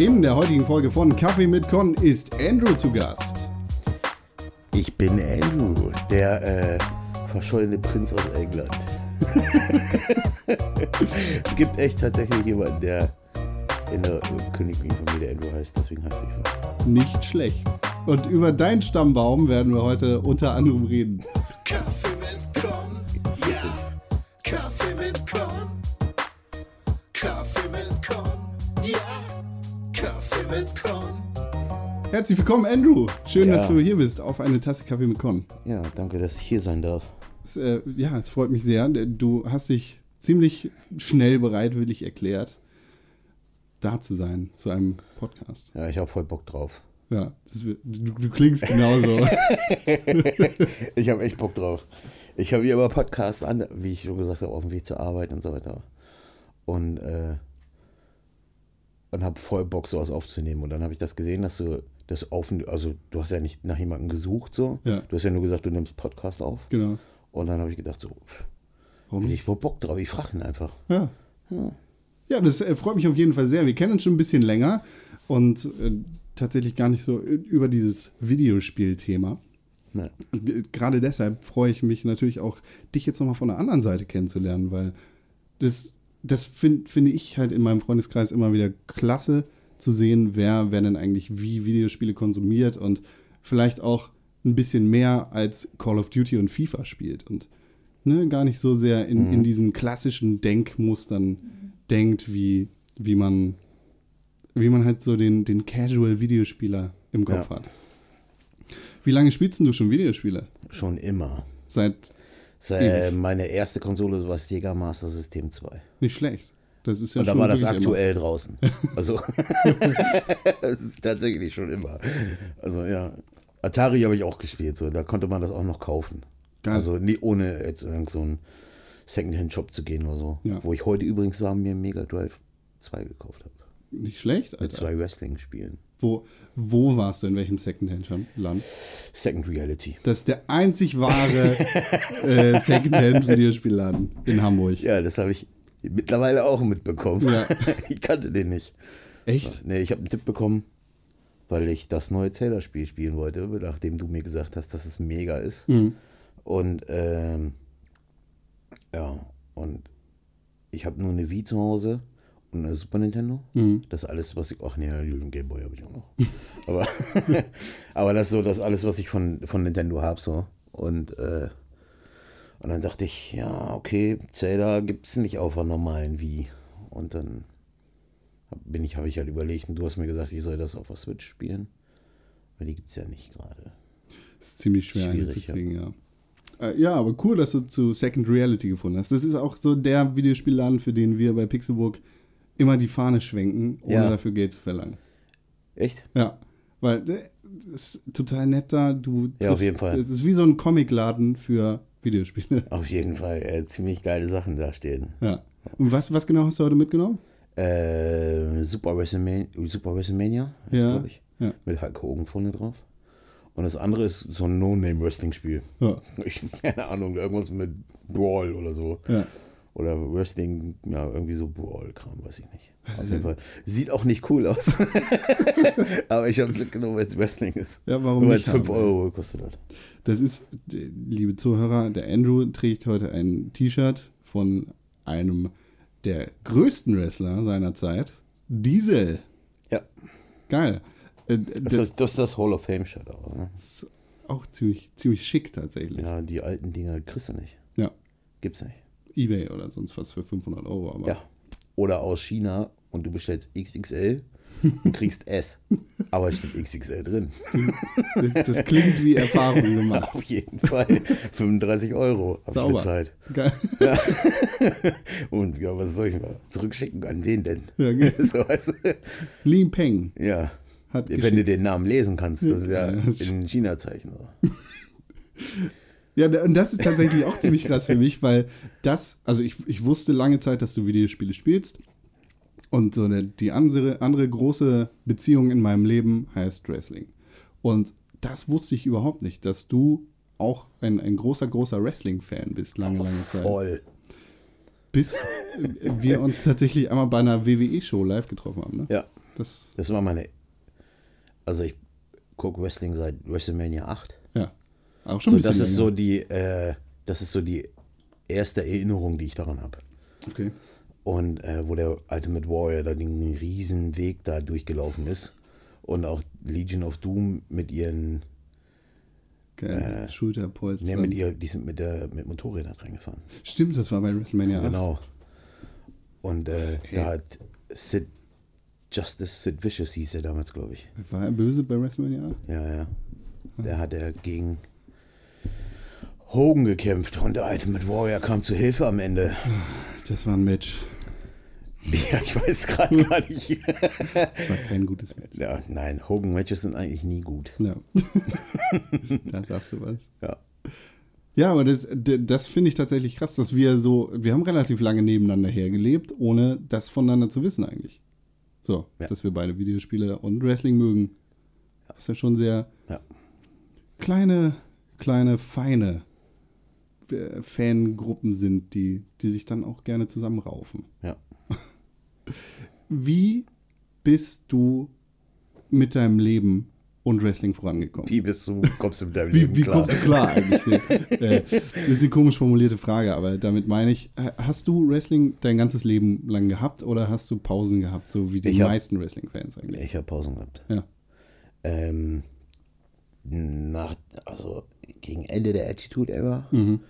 In der heutigen Folge von Kaffee mit Con ist Andrew zu Gast. Ich bin Andrew, der äh, verschollene Prinz aus England. es gibt echt tatsächlich jemanden, der in der königlichen Familie Andrew heißt, deswegen heißt ich so. Nicht schlecht. Und über deinen Stammbaum werden wir heute unter anderem reden. Herzlich willkommen, Andrew. Schön, Ja. dass du hier bist auf eine Tasse Kaffee mit Con. Ja, danke, dass ich hier sein darf. Es, äh, ja, es freut mich sehr. Du hast dich ziemlich schnell bereitwillig erklärt, da zu sein, zu einem Podcast. Ja, ich habe voll Bock drauf. Ja, das, du, du klingst genauso. Ich habe echt Bock drauf. Ich habe hier immer Podcasts an, wie ich schon gesagt habe, auf dem Weg zur Arbeit und so weiter. Und, äh, und habe voll Bock, sowas aufzunehmen. Und dann habe ich das gesehen, dass du das auf, also du hast ja nicht nach jemandem gesucht, so. Ja. Du hast ja nur gesagt, du nimmst Podcast auf. genau. Und dann habe ich gedacht, so, pff, Warum nicht? ich wohl Bock drauf, ich frage ihn einfach. Ja. Ja, das äh, freut mich auf jeden Fall sehr. Wir kennen uns schon ein bisschen länger und äh, tatsächlich gar nicht so über dieses Videospielthema. Ja. Gerade deshalb freue ich mich natürlich auch, dich jetzt nochmal von der anderen Seite kennenzulernen, weil das, das finde finde ich halt in meinem Freundeskreis immer wieder klasse zu sehen, wer, wer denn eigentlich wie Videospiele konsumiert und vielleicht auch ein bisschen mehr als Call of Duty und FIFA spielt und ne, gar nicht so sehr in, in diesen klassischen Denkmustern denkt, wie, wie man wie man halt so den, den Casual-Videospieler im Kopf Ja. hat. Wie lange spielst denn du schon Videospiele? Schon immer. Seit Seit meine erste Konsole war Sega Master System 2. nicht schlecht. Das ist ja Und da war das aktuell draußen. Also, das ist tatsächlich schon immer. Also, ja. Atari habe ich auch gespielt, so. Da konnte man das auch noch kaufen. Geil. Also, nie, ohne jetzt irgend so einen Secondhand-Shop zu gehen oder so. Ja. Wo ich heute übrigens war, mir Mega Drive 2 gekauft habe. Immer nicht schlecht, Mit Alter. zwei Wrestling-Spielen. Wo, wo warst du, in welchem Secondhand-Land? Second Reality. Das ist der einzig wahre äh, Secondhand-Videospielladen in Hamburg. Ja, das habe ich mittlerweile auch mitbekommen. Ja. Ich kannte den nicht. Echt? Nee, ich habe einen Tipp bekommen, weil ich das neue Zelda-Spiel spielen wollte, nachdem du mir gesagt hast, dass es mega ist. Mhm. Und ähm, ja, und ich habe nur eine Wii zu Hause und eine Super Nintendo. Mhm. Das ist alles, was ich. Ach nee, den Game Boy habe ich auch noch. aber, aber das ist so das alles, was ich von, von Nintendo habe. So. Und, äh, und dann dachte ich, ja, okay, Zelda gibt es nicht auf einer normalen Wii. Und dann bin ich, habe ich halt überlegt, und du hast mir gesagt, ich soll das auf der Switch spielen. Weil die gibt es ja nicht gerade. ist ziemlich schwer Schwierig, hinzukriegen, ja. Äh, ja, aber cool, dass du zu Second Reality gefunden hast. Das ist auch so der Videospielladen, für den wir bei Pixelburg immer die Fahne schwenken, ohne Ja. dafür Geld zu verlangen. Echt? Ja, weil äh, das ist total nett da. Du Ja, auf jeden Fall. Es ist wie so ein Comicladen für Videospiele. Auf jeden Fall äh, ziemlich geile Sachen da stehen. Ja. Und was, was genau hast du heute mitgenommen? Äh, Super WrestleMania, Super WrestleMania Ja, ich. ja. Mit Hulk Hogan vorne drauf. Und das andere ist so ein No-Name-Wrestling-Spiel. Ja. Ich, keine Ahnung, irgendwas mit Brawl oder so. Ja. Oder Wrestling, ja, irgendwie so Brawl-Kram, weiß ich nicht. Auf jeden Fall. Sieht auch nicht cool aus. Aber ich habe es mitgenommen, weil es Wrestling ist. Ja, warum Nur weil nicht es 5 haben? Euro gekostet hat. Das ist, liebe Zuhörer, der Andrew trägt heute ein T-Shirt von einem der größten Wrestler seiner Zeit, Diesel. Ja. Geil. Äh, Das, Das, ist, das ist das Hall of Fame-Shirt auch. Ne? ist auch ziemlich, ziemlich schick tatsächlich. Ja, die alten Dinger kriegst du nicht. Ja. Gibt's nicht. Ebay oder sonst was für 500 Euro. Aber Ja. Oder aus China und du bestellst XXL und kriegst S. Aber es steht XXL drin. das, das klingt wie Erfahrung gemacht. Auf jeden Fall. 35 Euro habe ich bezahlt. Geil. Und ja, was soll ich mal zurückschicken? An wen denn? Ja, ge- so, weißt du? Li Peng ja. Wenn geschickt. du den Namen lesen kannst, das ist ja Ja, das in China-Zeichen. Ja, und das ist tatsächlich auch ziemlich krass für mich, weil das, also ich, ich wusste lange Zeit, dass du Videospiele spielst. Und so eine, die andere, andere große Beziehung in meinem Leben heißt Wrestling. Und das wusste ich überhaupt nicht, dass du auch ein, ein großer, großer Wrestling-Fan bist, lange, lange Zeit. Voll. Bis wir uns tatsächlich einmal bei einer WWE-Show live getroffen haben. Ne? Ja. Das, Das war meine. Also ich gucke Wrestling seit WrestleMania 8. Auch schon So, ein bisschen das ist so die, äh, das ist so die erste Erinnerung, die ich daran habe. Okay. Und äh, wo der Ultimate Warrior da den riesen Weg da durchgelaufen ist. Und auch Legion of Doom mit ihren, Geil. Schulterpolster. ne, mit ihr, die sind mit der mit Motorrädern reingefahren. Stimmt, das war bei WrestleMania 8. Genau. Und äh, da hat Sid Justice Sid Vicious hieß er damals, glaube ich. War er böse bei WrestleMania 8? Ja, ja. Der hat er gegen Hogan gekämpft und der Ultimate Warrior kam zu Hilfe am Ende. Das war ein Match. Ja, ich weiß gerade gar nicht. Das war kein gutes Match. Ja, nein, Hogan-Matches sind eigentlich nie gut. Ja. da sagst du was. Ja. Ja, aber das, das finde ich tatsächlich krass, dass wir so, wir haben relativ lange nebeneinander hergelebt, ohne das voneinander zu wissen eigentlich. So, Ja. dass wir beide Videospiele und Wrestling mögen. Was ja schon sehr Ja. kleine, kleine, feine äh, Fangruppen sind, die, die sich dann auch gerne zusammenraufen. Ja. Wie bist du mit deinem Leben und Wrestling vorangekommen? Wie bist du, kommst du mit deinem Wie, Leben wie klar? kommst du klar eigentlich? äh, das ist eine komisch formulierte Frage, aber damit meine ich, hast du Wrestling dein ganzes Leben lang gehabt oder hast du Pausen gehabt, so wie die Ich meisten Wrestling-Fans eigentlich? Ich habe Pausen gehabt. Ja. Ähm, nach, also gegen Ende der Attitude-Era Mhm.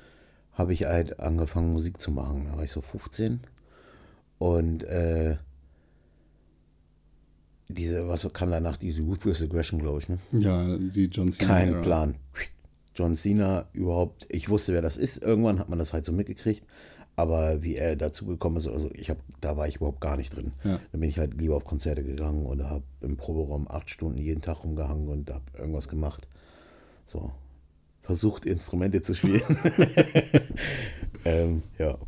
Habe ich halt angefangen, Musik zu machen. Da war ich so 15. Und äh, diese, was kam danach? Diese Ruthless Aggression, glaube ich. Ne? Ja, die John Cena. Kein Era. Plan. John Cena überhaupt, ich wusste, wer das ist. Irgendwann hat man das halt so mitgekriegt. Aber wie er dazu gekommen ist, also ich habe, da war ich überhaupt gar nicht drin. Ja. Da bin ich halt lieber auf Konzerte gegangen oder habe im Proberaum acht Stunden jeden Tag rumgehangen und habe irgendwas gemacht. So. Versucht, Instrumente zu spielen. ähm, ja.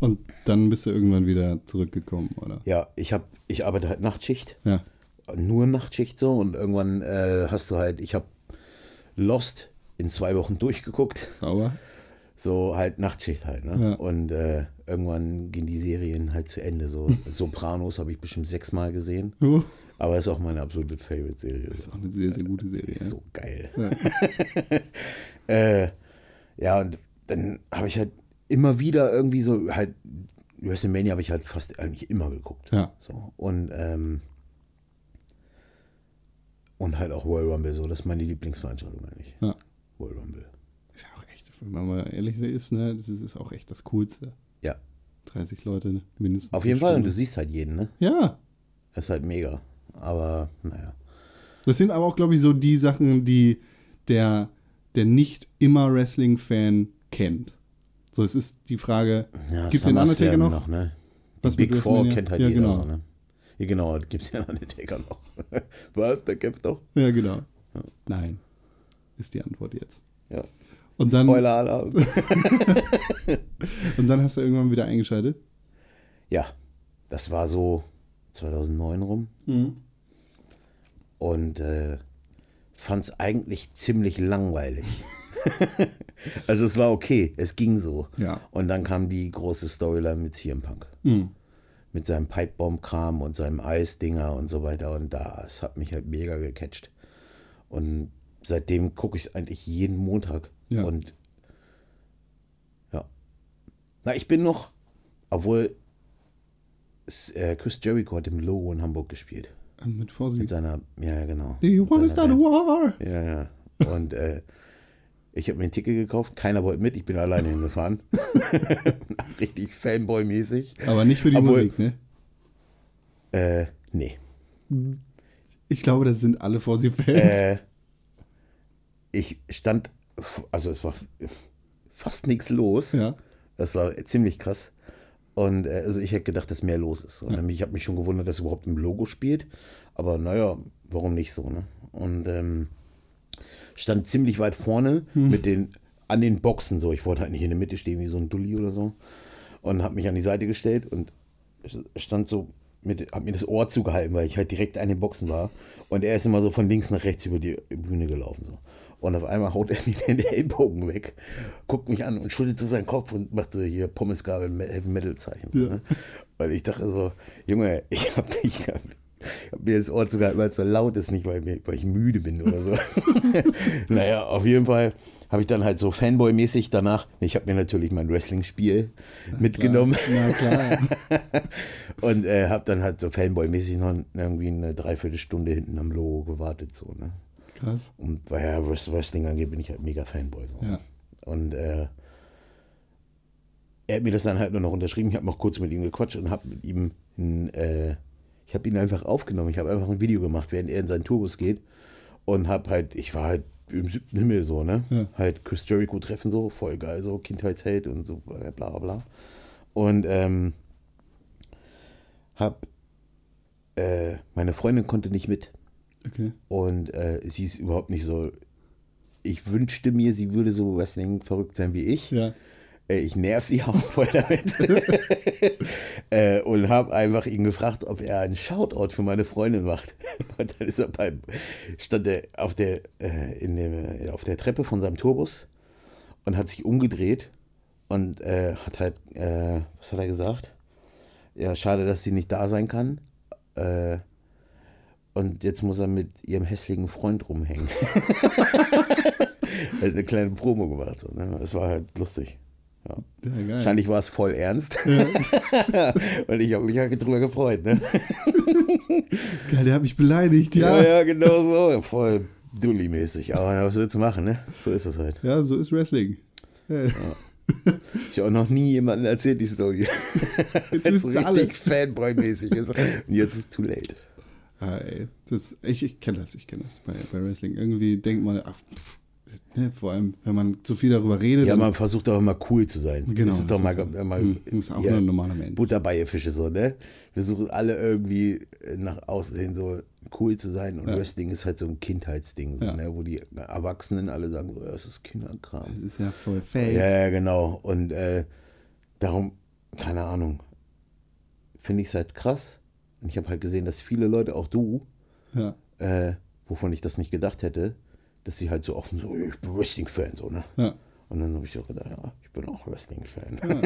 Und dann bist du irgendwann wieder zurückgekommen, oder? Ja, ich habe, ich arbeite halt Nachtschicht. Ja. nur Nachtschicht so und irgendwann äh, hast du halt, ich habe Lost in zwei Wochen durchgeguckt, Sauber. So halt Nachtschicht halt, ne? Ja. Und äh, irgendwann gehen die Serien halt zu Ende. So Sopranos habe ich bestimmt sechsmal gesehen, aber ist auch meine absolute Favorite-Serie. ist auch eine sehr, sehr gute Serie. Ist so geil. Ja. Äh, ja, und dann habe ich halt immer wieder irgendwie so halt WrestleMania habe ich halt fast eigentlich immer geguckt. Ja. So. Und, ähm, und halt auch Royal Rumble, so, das ist meine Lieblingsveranstaltung eigentlich. ja. Royal Rumble. Ist ja auch echt, wenn man mal ehrlich ist, ne, das ist, auch echt das Coolste. Ja, 30 Leute ne, mindestens. auf jeden Fall. Und du siehst halt jeden, ne? Ja, Das ist halt mega. Aber, naja. Das sind aber auch, glaube ich, so die Sachen, die der, der nicht immer Wrestling-Fan kennt. So, es ist die Frage, Ja, gibt es den Undertaker SummerSlam noch? ne? Die Was Big Four kennt halt Ja, jeder genau. so, ne? Ja, genau, gibt es den Undertaker noch. Was? Der kämpft doch? Ja, genau. Nein, ist die Antwort jetzt. Ja. Und dann, Spoiler-Alarm. und dann hast du irgendwann wieder eingeschaltet. ja, das war so 2009 rum. und äh, fand es eigentlich ziemlich langweilig. also es war okay, es ging so. Ja. Und dann kam die große Storyline mit CM Punk. Mhm. Mit seinem Pipebomb-Kram und seinem Eisdinger und so weiter. Und das hat mich halt mega gecatcht. Und seitdem gucke ich es eigentlich jeden Montag. Ja. Und ja. Na, ich bin noch, obwohl äh, Chris Jericho hat im Logo in Hamburg gespielt. Mit Mit Vorsicht. seiner, ja, genau. Do you wanna Mit start a war? Ja, ja. Und äh, ich habe mir ein Ticket gekauft, keiner wollte mit, ich bin alleine hingefahren. Richtig Fanboy-mäßig. Aber nicht für die Obwohl- Musik, ne? Äh, nee. Ich glaube, das sind alle Vorsicht-Fans. Äh, ich stand, also es war fast nichts los. ja. Das war ziemlich krass. Und äh, also ich hätte gedacht, dass mehr los ist. Und Ja. ich habe mich schon gewundert, dass überhaupt ein Logo spielt. Aber naja, warum nicht so, ne? Und ähm, stand ziemlich weit vorne Hm. mit den, an den Boxen so. Ich wollte halt nicht in der Mitte stehen wie so ein Dulli oder so. Und habe mich an die Seite gestellt und stand so mit, hab mir das Ohr zugehalten, weil ich halt direkt an den Boxen war. Und er ist immer so von links nach rechts über die Bühne gelaufen. So. Und auf einmal haut er mir den Ellbogen weg, guckt mich an und schüttelt so seinen Kopf und macht so hier Pommesgabel Me- Heavy Metal Zeichen. So, Ja. ne? Weil ich dachte so, Junge, ich hab dich, Mir das Ohr sogar immer zu laut ist, nicht weil, mir, weil ich müde bin oder so. naja, auf jeden Fall habe ich dann halt so Fanboy-mäßig danach, ich habe mir natürlich mein Wrestling-Spiel mitgenommen Na klar. und äh, habe dann halt so Fanboy-mäßig noch irgendwie eine Dreiviertelstunde hinten am Logo gewartet. So, ne? Krass. Und weil ja was Wrestling angeht, bin ich halt mega Fanboy. So. Ja. Und äh, er hat mir das dann halt nur noch unterschrieben. Ich habe noch kurz mit ihm gequatscht und habe mit ihm, ein, äh, ich habe ihn einfach aufgenommen. Ich habe einfach ein Video gemacht, während er in seinen Tourbus geht. Und habe halt, ich war halt im siebten Himmel so, ne? Ja. Halt Chris Jericho treffen so, voll geil, so Kindheitsheld und so, bla bla bla. Und ähm, hab, äh, meine Freundin konnte nicht mit. Okay. Und äh, sie ist überhaupt nicht so. Ich wünschte mir, sie würde so Wrestling verrückt sein wie ich. Ja. Äh, ich nerv sie auch voll damit. äh, und habe einfach ihn gefragt, ob er einen Shoutout für meine Freundin macht. Und dann ist er beim, stand er auf der, äh, in dem, äh, auf der Treppe von seinem Tourbus und hat sich umgedreht und hat halt, äh, was hat er gesagt? Ja, schade, dass sie nicht da sein kann. Äh, und jetzt muss er mit ihrem hässlichen Freund rumhängen. er hat eine kleine Promo gemacht. So, ne? Es war halt lustig. Ja. Ja. Wahrscheinlich war es voll ernst. Und ich habe mich ja drüber gefreut. Ne? Geil, der hat mich beleidigt, Ja, ja. ja, genau so. Voll Dulli-mäßig. Aber was willst du machen, ne? So ist es halt. Ja, so ist Wrestling. Ja. Ich habe auch noch nie jemandem erzählt, die Story. Jetzt alle. richtig Fanboy-mäßig ist. Und jetzt ist es too late. Ah, ey, das, ich ich kenne das, ich kenne das bei, bei Wrestling. Irgendwie denkt man, ach, pff, ne, vor allem, wenn man zu viel darüber redet. Ja, man versucht doch immer cool zu sein. Genau, Das ist doch mal, ist so. mal Hm, du bist auch ja, ein normaler Mensch. Butter bei ihr Fische so, ne? Wir suchen alle irgendwie nach außen hin so cool zu sein und Ja. Wrestling ist halt so ein Kindheitsding, so, Ja. ne? wo die Erwachsenen alle sagen, so, das ist Kinderkram. das ist ja voll fake. Ja, ja, genau. Und äh, darum, keine Ahnung, finde ich es halt krass. Und ich habe halt gesehen, dass viele Leute, auch du, Ja. äh, wovon ich das nicht gedacht hätte, dass sie halt so offen so, ich bin Wrestling-Fan, so, ne? Ja. Und dann habe ich auch gedacht, ja, ich bin auch Wrestling-Fan.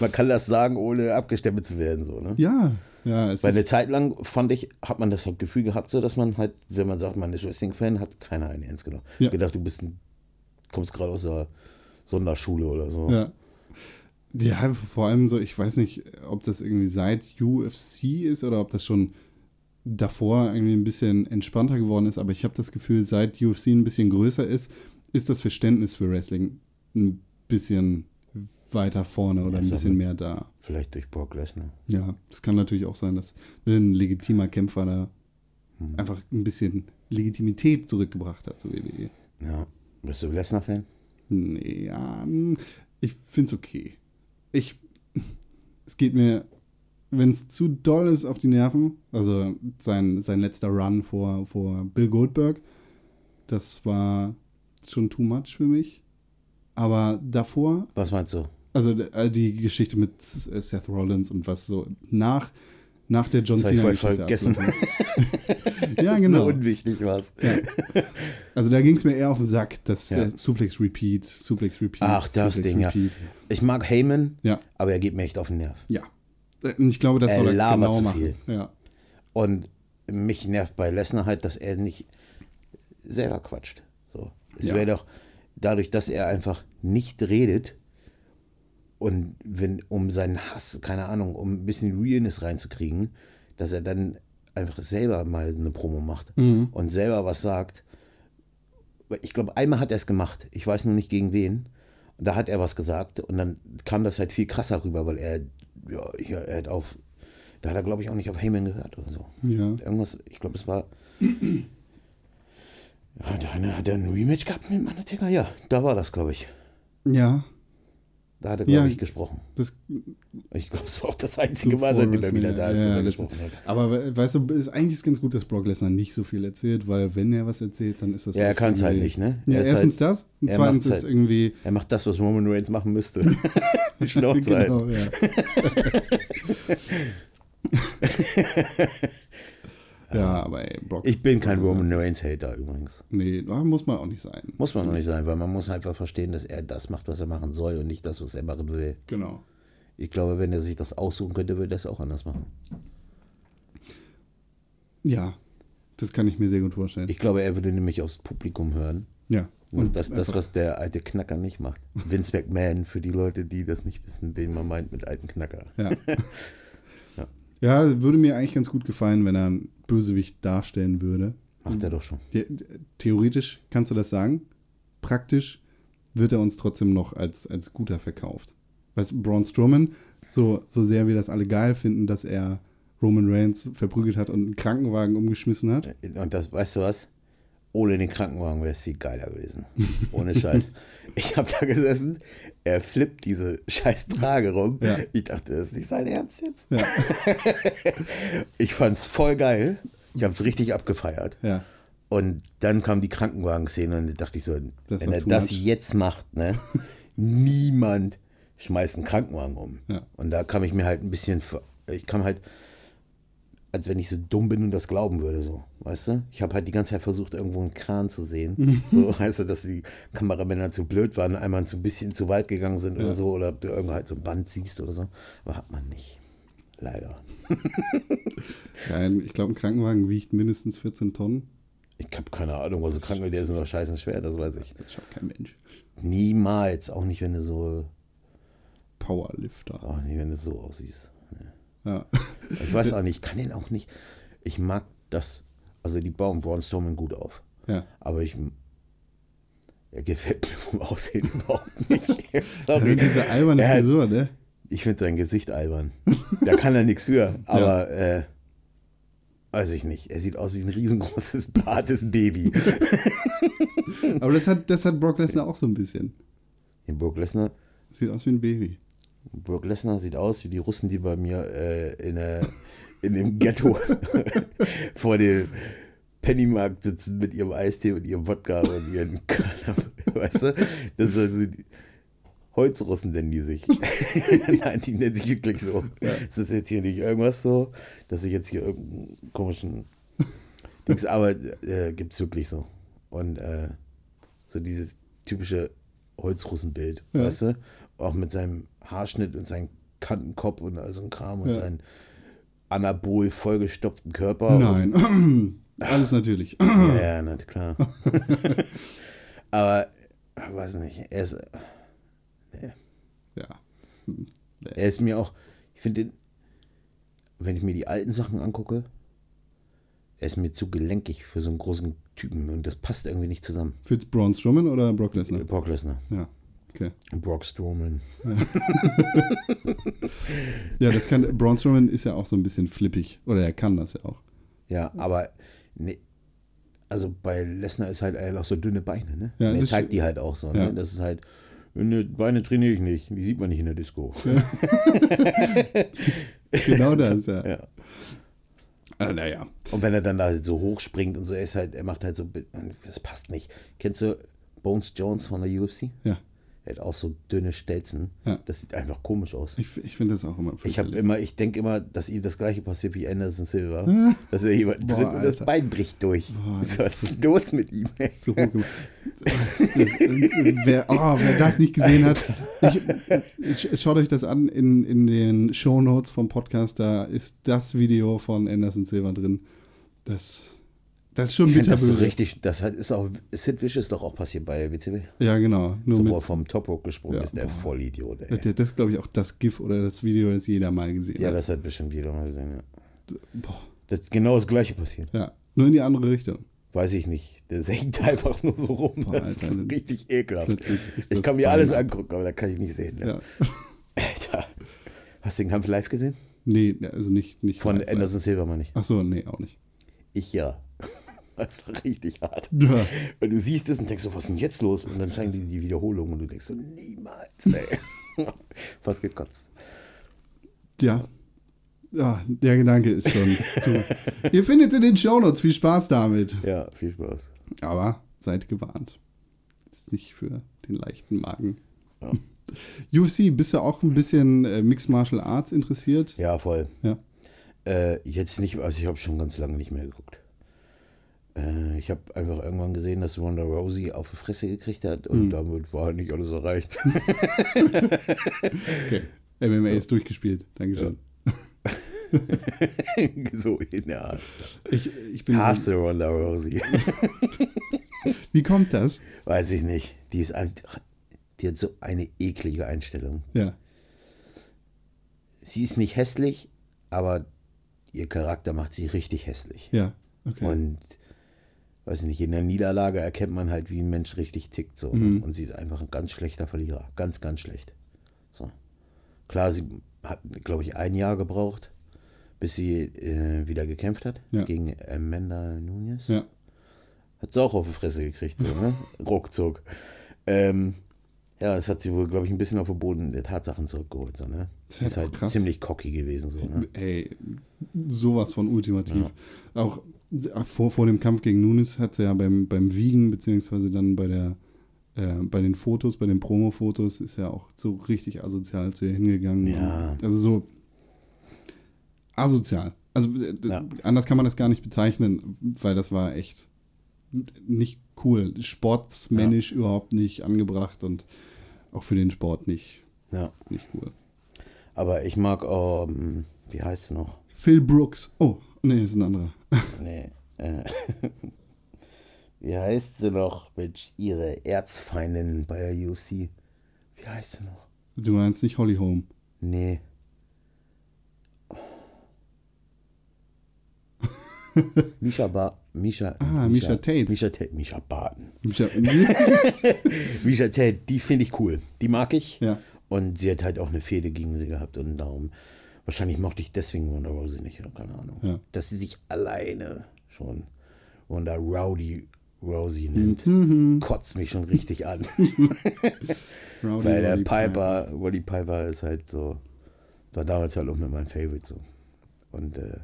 man kann das sagen, ohne abgestempelt zu werden, so, ne? Ja, ja, Weil eine Zeit lang fand ich, hat man das halt Gefühl gehabt, so dass man halt, wenn man sagt, man ist Wrestling-Fan, hat keiner einen ernst genommen. Ja. Ich gedacht, du bist ein, kommst gerade aus der Sonderschule oder so. ja. Ja, vor allem so, ich weiß nicht, ob das irgendwie seit UFC ist oder ob das schon davor irgendwie ein bisschen entspannter geworden ist, aber ich habe das Gefühl, seit UFC ein bisschen größer ist, ist das Verständnis für Wrestling ein bisschen weiter vorne oder Ja, ein bisschen mehr da. Vielleicht durch Brock Lesnar. Ja, es kann natürlich auch sein, dass ein legitimer Kämpfer da Hm. einfach ein bisschen Legitimität zurückgebracht hat zu WWE. Ja. Bist du Lesnar-Fan? Nee, ja, hm, ich finde es okay. Ich, es geht mir, wenn es zu doll ist auf die Nerven, also sein, sein letzter Run vor, vor Bill Goldberg, das war schon too much für mich. Aber davor, Was meinst du? also äh, die Geschichte mit Seth Rollins und was so nach, nach der John Cena voll vergessen. ja, genau. So unwichtig war's. Also da ging es mir eher auf den Sack, das Ja. äh, Suplex Repeat, Suplex Repeat. Ach, das Suplex Ding, ja. Repeat. Ich mag Heyman, Ja, aber er geht mir echt auf den Nerv. ja. Und Ich glaube, das Er soll er labert genau zu machen. viel. Ja. Und mich nervt bei Lesnar halt, dass er nicht selber quatscht. So. Es Ja. wäre doch dadurch, dass er einfach nicht redet und wenn, um seinen Hass, keine Ahnung, um ein bisschen Realness reinzukriegen, dass er dann einfach selber mal eine Promo macht Mhm. und selber was sagt. Ich glaube, einmal hat er es gemacht. Ich weiß nur nicht gegen wen. Und da hat er was gesagt und dann kam das halt viel krasser rüber, weil er, ja, hier, er hat auf, da hat er glaube ich auch nicht auf Heyman gehört oder so. Ja. Irgendwas, ich glaube, es war. Ja, hat er ein Rematch gehabt mit Undertaker? Ja, da war das, glaube ich. Ja. Da hat er, glaube Ja. ich, gesprochen. Das, Ich glaube, es war auch das einzige Mal, seitdem er wieder da ist, er ja, das hat. aber we- weißt du, ist eigentlich ist ganz gut, dass Brock Lesnar nicht so viel erzählt, weil wenn er was erzählt, dann ist das Ja, er kann es halt nicht, ne? Ja, Er erstens halt, das und zweitens ist halt. irgendwie er macht das, was Roman Reigns machen müsste. Schnauze halt. genau, ja. ja, aber ey, Brock. Ich bin kein Roman Reigns-Hater übrigens. Nee, muss man auch nicht sein. Muss man noch nicht sein, weil man muss einfach verstehen, dass er das macht, was er machen soll und nicht das, was er machen will. Genau. Ich glaube, wenn er sich das aussuchen könnte, würde er es auch anders machen. Ja, das kann ich mir sehr gut vorstellen. Ich glaube, er würde nämlich aufs Publikum hören. ja. Und das, das, einfach- was der alte Knacker nicht macht. Vince McMahon, für die Leute, die das nicht wissen, wen man meint mit alten Knacker. Ja. Ja. ja, würde mir eigentlich ganz gut gefallen, wenn er Bösewicht darstellen würde. Macht er doch schon. The- Theoretisch kannst du das sagen. Praktisch wird er uns trotzdem noch als, als guter verkauft. Weißt du, Braun Strowman, so, so sehr wir das alle geil finden, dass er Roman Reigns verprügelt hat und einen Krankenwagen umgeschmissen hat. Und das, weißt du was? Ohne den Krankenwagen wäre es viel geiler gewesen. Ohne Scheiß. Ich habe da gesessen, er flippt diese scheiß Trage rum. Ja. Ich dachte, das ist nicht sein Ernst jetzt. Ja, Ich fand's voll geil. Ich habe es richtig abgefeiert. ja. Und dann kam die Krankenwagen-Szene und da dachte ich so, Das wenn er das much. jetzt macht, ne, niemand schmeißt einen Krankenwagen um. Und da kam ich mir halt ein bisschen, ich kam halt, als wenn ich so dumm bin und das glauben würde, so, weißt du? Ich habe halt die ganze Zeit versucht, irgendwo einen Kran zu sehen. so, weißt du, dass die Kameramänner zu blöd waren, einmal so ein bisschen zu weit gegangen sind oder so, oder ob du irgendwo halt so ein Band siehst oder so. Aber hat man nicht. Leider. ja ein- ich glaube, ein Krankenwagen wiegt mindestens 14 Tonnen. Ich habe keine Ahnung, was so krank der ist noch scheiße schwer, das weiß ich. Das schafft kein Mensch. Niemals, auch nicht, wenn du so, Powerlifter. auch nicht, wenn du so aussiehst. Ja. Ich weiß auch nicht, ich kann den auch nicht. Ich mag das, also die bauen Braun Strowman gut auf. ja. Aber ich, er gefällt mir vom Aussehen überhaupt nicht. Sorry. Ja, diese alberne Er Frisur, ne? Ich finde sein Gesicht albern. Da kann er nichts für. Aber, äh, weiß ich nicht. Er sieht aus wie ein riesengroßes, bartes Baby. Aber das hat, das hat Brock Lesnar auch so ein bisschen. In Brock Lesnar, Sieht aus wie ein Baby. Brock Lesnar sieht aus wie die Russen, die bei mir äh, in, der, in dem Ghetto vor dem Pennymarkt sitzen mit ihrem Eistee und ihrem Wodka und ihren Körner, weißt du? Das sind so die Holzrussen nennen die sich. Nein, die nennen sich wirklich so. Es ist jetzt hier nicht irgendwas so, dass ich jetzt hier irgendeinen komischen Dings, aber äh, gibt es wirklich so. Und äh, so dieses typische Holzrussenbild, Ja. weißt du? Auch mit seinem Haarschnitt und seinem Kantenkopf und all so ein Kram und Ja. seinen anabol vollgestopften Körper. Nein. Alles natürlich. Ja, ja, na klar. aber, weiß nicht, er ist, ja. er ist mir auch, ich finde wenn ich mir die alten Sachen angucke, er ist mir zu gelenkig für so einen großen Typen und das passt irgendwie nicht zusammen. Für Braun Strowman oder Brock Lesnar? Brock Lesnar. Ja. Okay. Brock Strowman. Ja, das kann. Braun Strowman ist ja auch so ein bisschen flippig. Oder er kann das ja auch. Ja, aber nee, also bei Lesnar ist halt er hat auch so dünne Beine, ne? Ja, er zeigt die halt auch so, Ja. ne? Das ist halt, ne, Beine trainiere ich nicht, die sieht man nicht in der Disco. Genau das, ja. Ja. Ah, naja. Und wenn er dann da so hoch springt und so, er ist halt, er macht halt so, das passt nicht. Kennst du Bones Jones von der UFC? Ja. Er hat auch so dünne Stelzen. Ja. Das sieht einfach komisch aus. Ich, ich finde das auch immer Ich habe immer, ich denke immer, dass ihm das gleiche passiert wie Anderson Silva. dass er jemanden Boah, tritt und das Alter. Bein bricht durch. Boah, so, was ist los mit ihm? so. Das, wer, oh, wer das nicht gesehen hat, ich, ich, schaut euch das an in, in den Shownotes vom Podcast. Da ist das Video von Anderson Silva drin. Das, das ist schon Ich finde das so bitterböse. richtig, das hat, ist auch, Sid Vicious doch auch passiert bei WCW. Ja, genau. Nur So, mit, wo er vom Top Rope gesprungen Ja, ist, der boah. Vollidiot. Ey. das ist, glaube ich, auch das GIF oder das Video, das jeder mal gesehen Ja, hat. das hat bestimmt jeder mal gesehen, ja. Boah. Das ist genau das gleiche passiert. Ja, nur in die andere Richtung. Weiß ich nicht. Der hängt einfach nur so rum. Boah, das Alter, ist richtig ekelhaft. ist Ich das kann mir alles ab. angucken, aber da kann ich nicht sehen. Ne? Ja. Alter. Hast du den Kampf live gesehen? Nee, also nicht, nicht Von live, Anderson Silva mal nicht. Ach so, nee, auch nicht. Ich ja. Das war richtig hart. Ja. Weil du siehst es und denkst so, was ist denn jetzt los? Und dann zeigen die die Wiederholung und du denkst so, niemals, ey. Fast gekotzt. Ja. Ja, der Gedanke ist schon. Ihr findet es in den Shownotes. Viel Spaß damit. Ja, viel Spaß. Aber seid gewarnt. Ist nicht für den leichten Magen. Ja. UFC, bist du auch ein bisschen äh, Mixed Martial Arts interessiert? Ja, voll. Ja. Äh, jetzt nicht, also ich habe schon ganz lange nicht mehr geguckt. Äh, ich habe einfach irgendwann gesehen, dass Ronda Rousey auf die Fresse gekriegt hat und Mhm. damit war halt nicht alles erreicht. Okay. MMA ist durchgespielt. Dankeschön. so in der Art. Ich, ich bin. Hasse Ronda Rousey. Wie kommt das? Weiß ich nicht. Die ist einfach, die hat so eine eklige Einstellung. Ja. Sie ist nicht hässlich, aber ihr Charakter macht sie richtig hässlich. Ja. Okay. Und weiß ich nicht, in der Niederlage erkennt man halt, wie ein Mensch richtig tickt. So. ne? Mhm. Und sie ist einfach ein ganz schlechter Verlierer. Ganz, ganz schlecht. So. Klar, sie hat, glaube ich, ein Jahr gebraucht, bis sie äh, wieder gekämpft hat Ja. gegen Amanda Nunes. ja. Hat sie auch auf die Fresse gekriegt, so, ne? Ruckzuck. Ähm, ja, das hat sie wohl, glaube ich, ein bisschen auf den Boden der Tatsachen zurückgeholt, so, ne? Das ist halt krass. ziemlich cocky gewesen, so, ne? Ey, sowas von ultimativ. Auch vor, vor dem Kampf gegen Nunes hat sie ja beim, beim Wiegen, beziehungsweise dann bei der äh, bei den Fotos, bei den Promo-Fotos, ist ja auch so richtig asozial zu ihr hingegangen. Ja. Also so asozial. Also äh, Ja. anders kann man das gar nicht bezeichnen, weil das war echt nicht cool. Sportsmännisch überhaupt nicht angebracht und auch für den Sport nicht, Ja. nicht cool. Aber ich mag, ähm, wie heißt sie noch? Phil Brooks. Oh, nee, ist ein anderer. Nee. Äh, wie heißt sie noch? Mensch, ihre Erzfeindin bei der UFC. Wie heißt sie noch? Du meinst nicht Holly Holm. Nee. Misha ba Misha, Ah, Misha Tate. Misha Tate. Misha Barton. Ja. Misha Tate, die finde ich cool. Die mag ich. ja. Und sie hat halt auch eine Fehde gegen sie gehabt und darum, wahrscheinlich mochte ich deswegen Ronda Rousey nicht, keine Ahnung. Ja. Dass sie sich alleine schon Ronda Rowdy Rousey nennt, Mhm. kotzt mich schon richtig an. Rowdy Weil der Roddy Piper, Roddy Piper ist halt so, war damals halt auch mit meinem Favorite so. Und äh,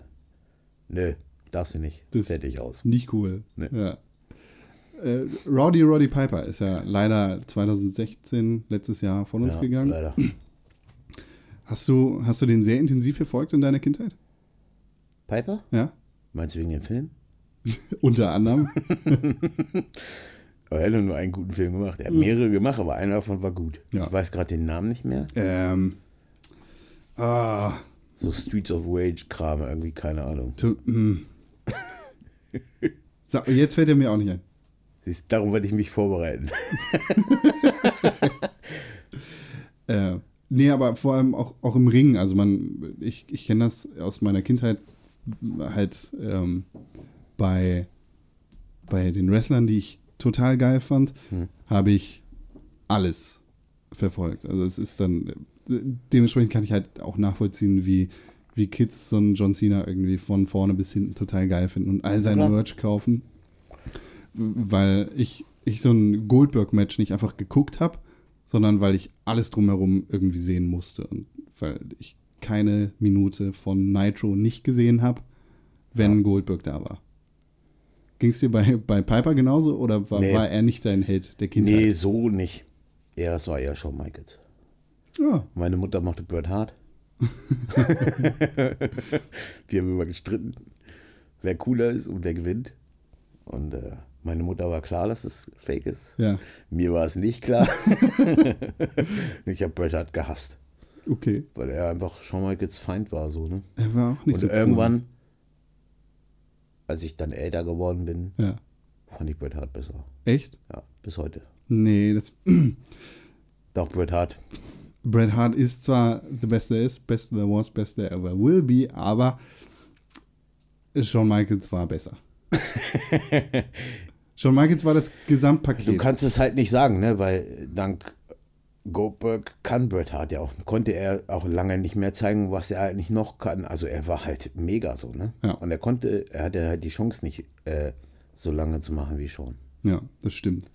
nö, darfst du nicht. Das- Fertig aus. Nicht cool. Nee. Ja. Äh, Rowdy Roddy Piper ist ja leider 2016, letztes Jahr, von uns Ja, gegangen. Leider. Hast du, hast du den sehr intensiv verfolgt in deiner Kindheit? Piper? Ja? Meinst du wegen dem Film? Unter anderem. Aber er hat nur einen guten Film gemacht. Er hat mehrere gemacht, aber einer davon war gut. Ja. Ich weiß gerade den Namen nicht mehr. ähm. Ah. So Streets of Rage-Kram, irgendwie, keine Ahnung. Tu, hm. so, jetzt fällt er mir auch nicht ein. Siehst, darum werde ich mich vorbereiten. Äh, nee, aber vor allem auch, auch im Ring. Also man, ich, ich kenne das aus meiner Kindheit halt ähm, bei, bei den Wrestlern, die ich total geil fand, Hm. habe ich alles verfolgt. Also es ist dann, dementsprechend kann ich halt auch nachvollziehen, wie, wie Kids so einen John Cena irgendwie von vorne bis hinten total geil finden und all sein. Merch kaufen. Weil ich, ich so ein Goldberg-Match nicht einfach geguckt habe, sondern weil ich alles drumherum irgendwie sehen musste und weil ich keine Minute von Nitro nicht gesehen habe, wenn Ja. Goldberg da war. Ging es dir bei, bei Piper genauso oder war, Nee. war er nicht dein Held der Kindheit? Nee, so nicht. Ja, es war eher Shawn Michaels. Ja, Meine Mutter mochte Bret Hart. Wir haben immer gestritten, wer cooler ist und wer gewinnt. Und äh, meine Mutter war klar, dass es fake ist. ja, Mir war es nicht klar. ich habe Bret Hart gehasst, okay. weil er einfach Shawn Michaels Feind war. So, ne? Er war auch nicht Und so cool. irgendwann, als ich dann älter geworden bin, Ja. fand ich Bret Hart besser. Echt? Ja, bis heute. Nee, das. Doch, Bret Hart. Bret Hart ist zwar the best there is, best there was, best there ever will be, aber Shawn Michaels war besser. Shawn Michaels war das Gesamtpaket. Du kannst es halt nicht sagen, ne? weil dank Goldberg kann Bret Hart ja auch, konnte er auch lange nicht mehr zeigen, was er eigentlich noch kann. Also er war halt mega so, ne? Ja. Und er konnte, er hatte halt die Chance nicht äh, so lange zu machen wie schon. ja, das stimmt.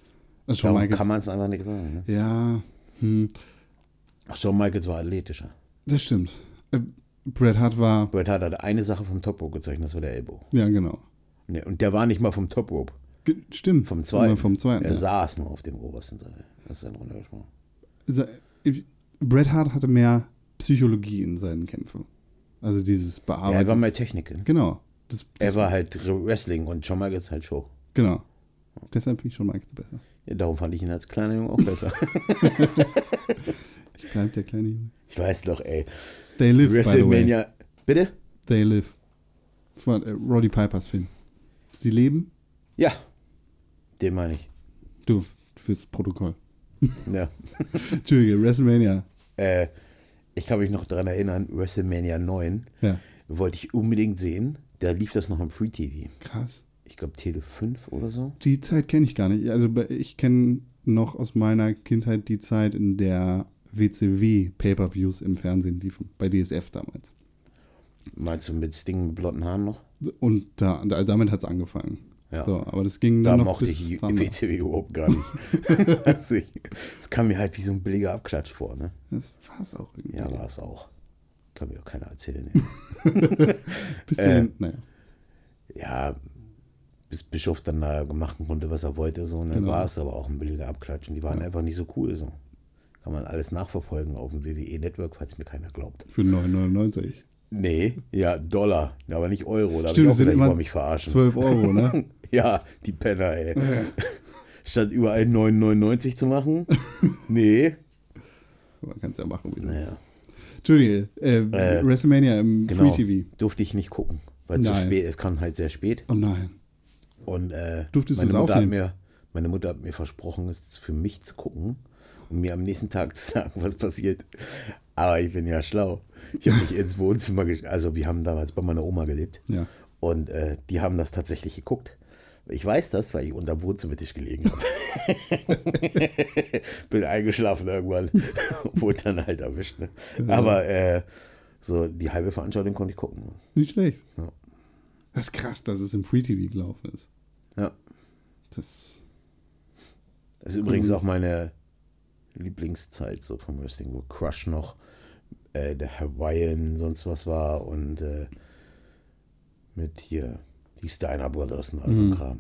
Also Shawn Michaels. kann man es einfach nicht sagen. Ne? ja, hm, Shawn Michaels war athletischer. das stimmt. Äh, Bret Hart war. Bret Hart hatte eine Sache vom Top Rope gezeichnet, das war der Elbow. Ja, genau. Ne, und der war nicht mal vom Top Rope, stimmt. vom zweiten. Vom zweiten. Er ja. saß nur auf dem obersten Seil. Das ist dann runtergesprungen. Also, Bret Hart hatte mehr Psychologie in seinen Kämpfen. Also dieses Ja, Bearbeiten. er war mehr Technik. ne? Genau. Das, Er das, war halt Wrestling und Shawn Michaels halt Show. Genau. Deshalb finde ich Shawn Michaels besser. Ja, darum fand ich ihn als kleiner Junge auch besser. Ich bleib der kleine Junge. Ich weiß noch, ey. They live, by the way. WrestleMania. Bitte? They Live. Von äh, Roddy Pipers Film. Sie leben? Ja, den meine ich. Du fürs Protokoll. Ja. Entschuldige, WrestleMania. Äh, ich kann mich noch daran erinnern, WrestleMania 9 Ja, wollte ich unbedingt sehen. Da lief das noch im Free TV. krass. Ich glaube Tele 5 oder so. Die Zeit kenne ich gar nicht. Also ich kenne noch aus meiner Kindheit die Zeit, in der WCW Pay-Per-Views im Fernsehen liefen. Bei DSF damals. Meinst du mit Sting mit blonden Haaren noch? Und da, da, damit hat es angefangen. Ja. So, aber das ging Da dann noch mochte bis ich. WCW überhaupt gar nicht. also ich, das kam mir halt wie so ein billiger Abklatsch vor. Ne? Das war es auch irgendwie. Ja, war es auch. Kann mir auch keiner erzählen. Bis Äh, naja. ja, bis Bischof dann da machen konnte, was er wollte, so, ne, Genau. war es aber auch ein billiger Abklatsch. Und die waren einfach nicht so cool. So. Kann man alles nachverfolgen auf dem WWE-Network, falls mir keiner glaubt. Für 9,99. Nee, ja, Dollar, aber nicht Euro. Da habe ich auch es gedacht, ich wollte mich verarschen. 12 Euro, ne? Ja, die Penner, ey. Statt überall 9,99 zu machen? Nee. Man kann es ja machen. Wie Naja, Entschuldige, äh, Äh, WrestleMania im genau. Free TV. Durfte ich nicht gucken, weil es zu Nein. spät ist. kann halt sehr spät. Oh nein. Und äh, Durftest du meine, es Mutter hat aufnehmen? mir, meine Mutter hat mir versprochen, es für mich zu gucken und mir am nächsten Tag zu sagen, was passiert. Aber ich bin ja schlau. Ich habe mich ins Wohnzimmer, also wir haben damals bei meiner Oma gelebt Ja. und äh, die haben das tatsächlich geguckt. Ich weiß das, weil ich unter dem Wohnzimmertisch gelegen habe. bin eingeschlafen irgendwann. Wurde dann halt erwischt. Ne? Aber äh, so die halbe Veranstaltung konnte ich gucken. Nicht schlecht. Ja. Das ist krass, dass es im Free TV gelaufen ist. Ja. Das. Das ist übrigens auch meine Lieblingszeit so vom Wrestling, wo Crush noch äh, der Hawaiian sonst was war und äh, mit hier die Steiner Brothers und all so ein Kram.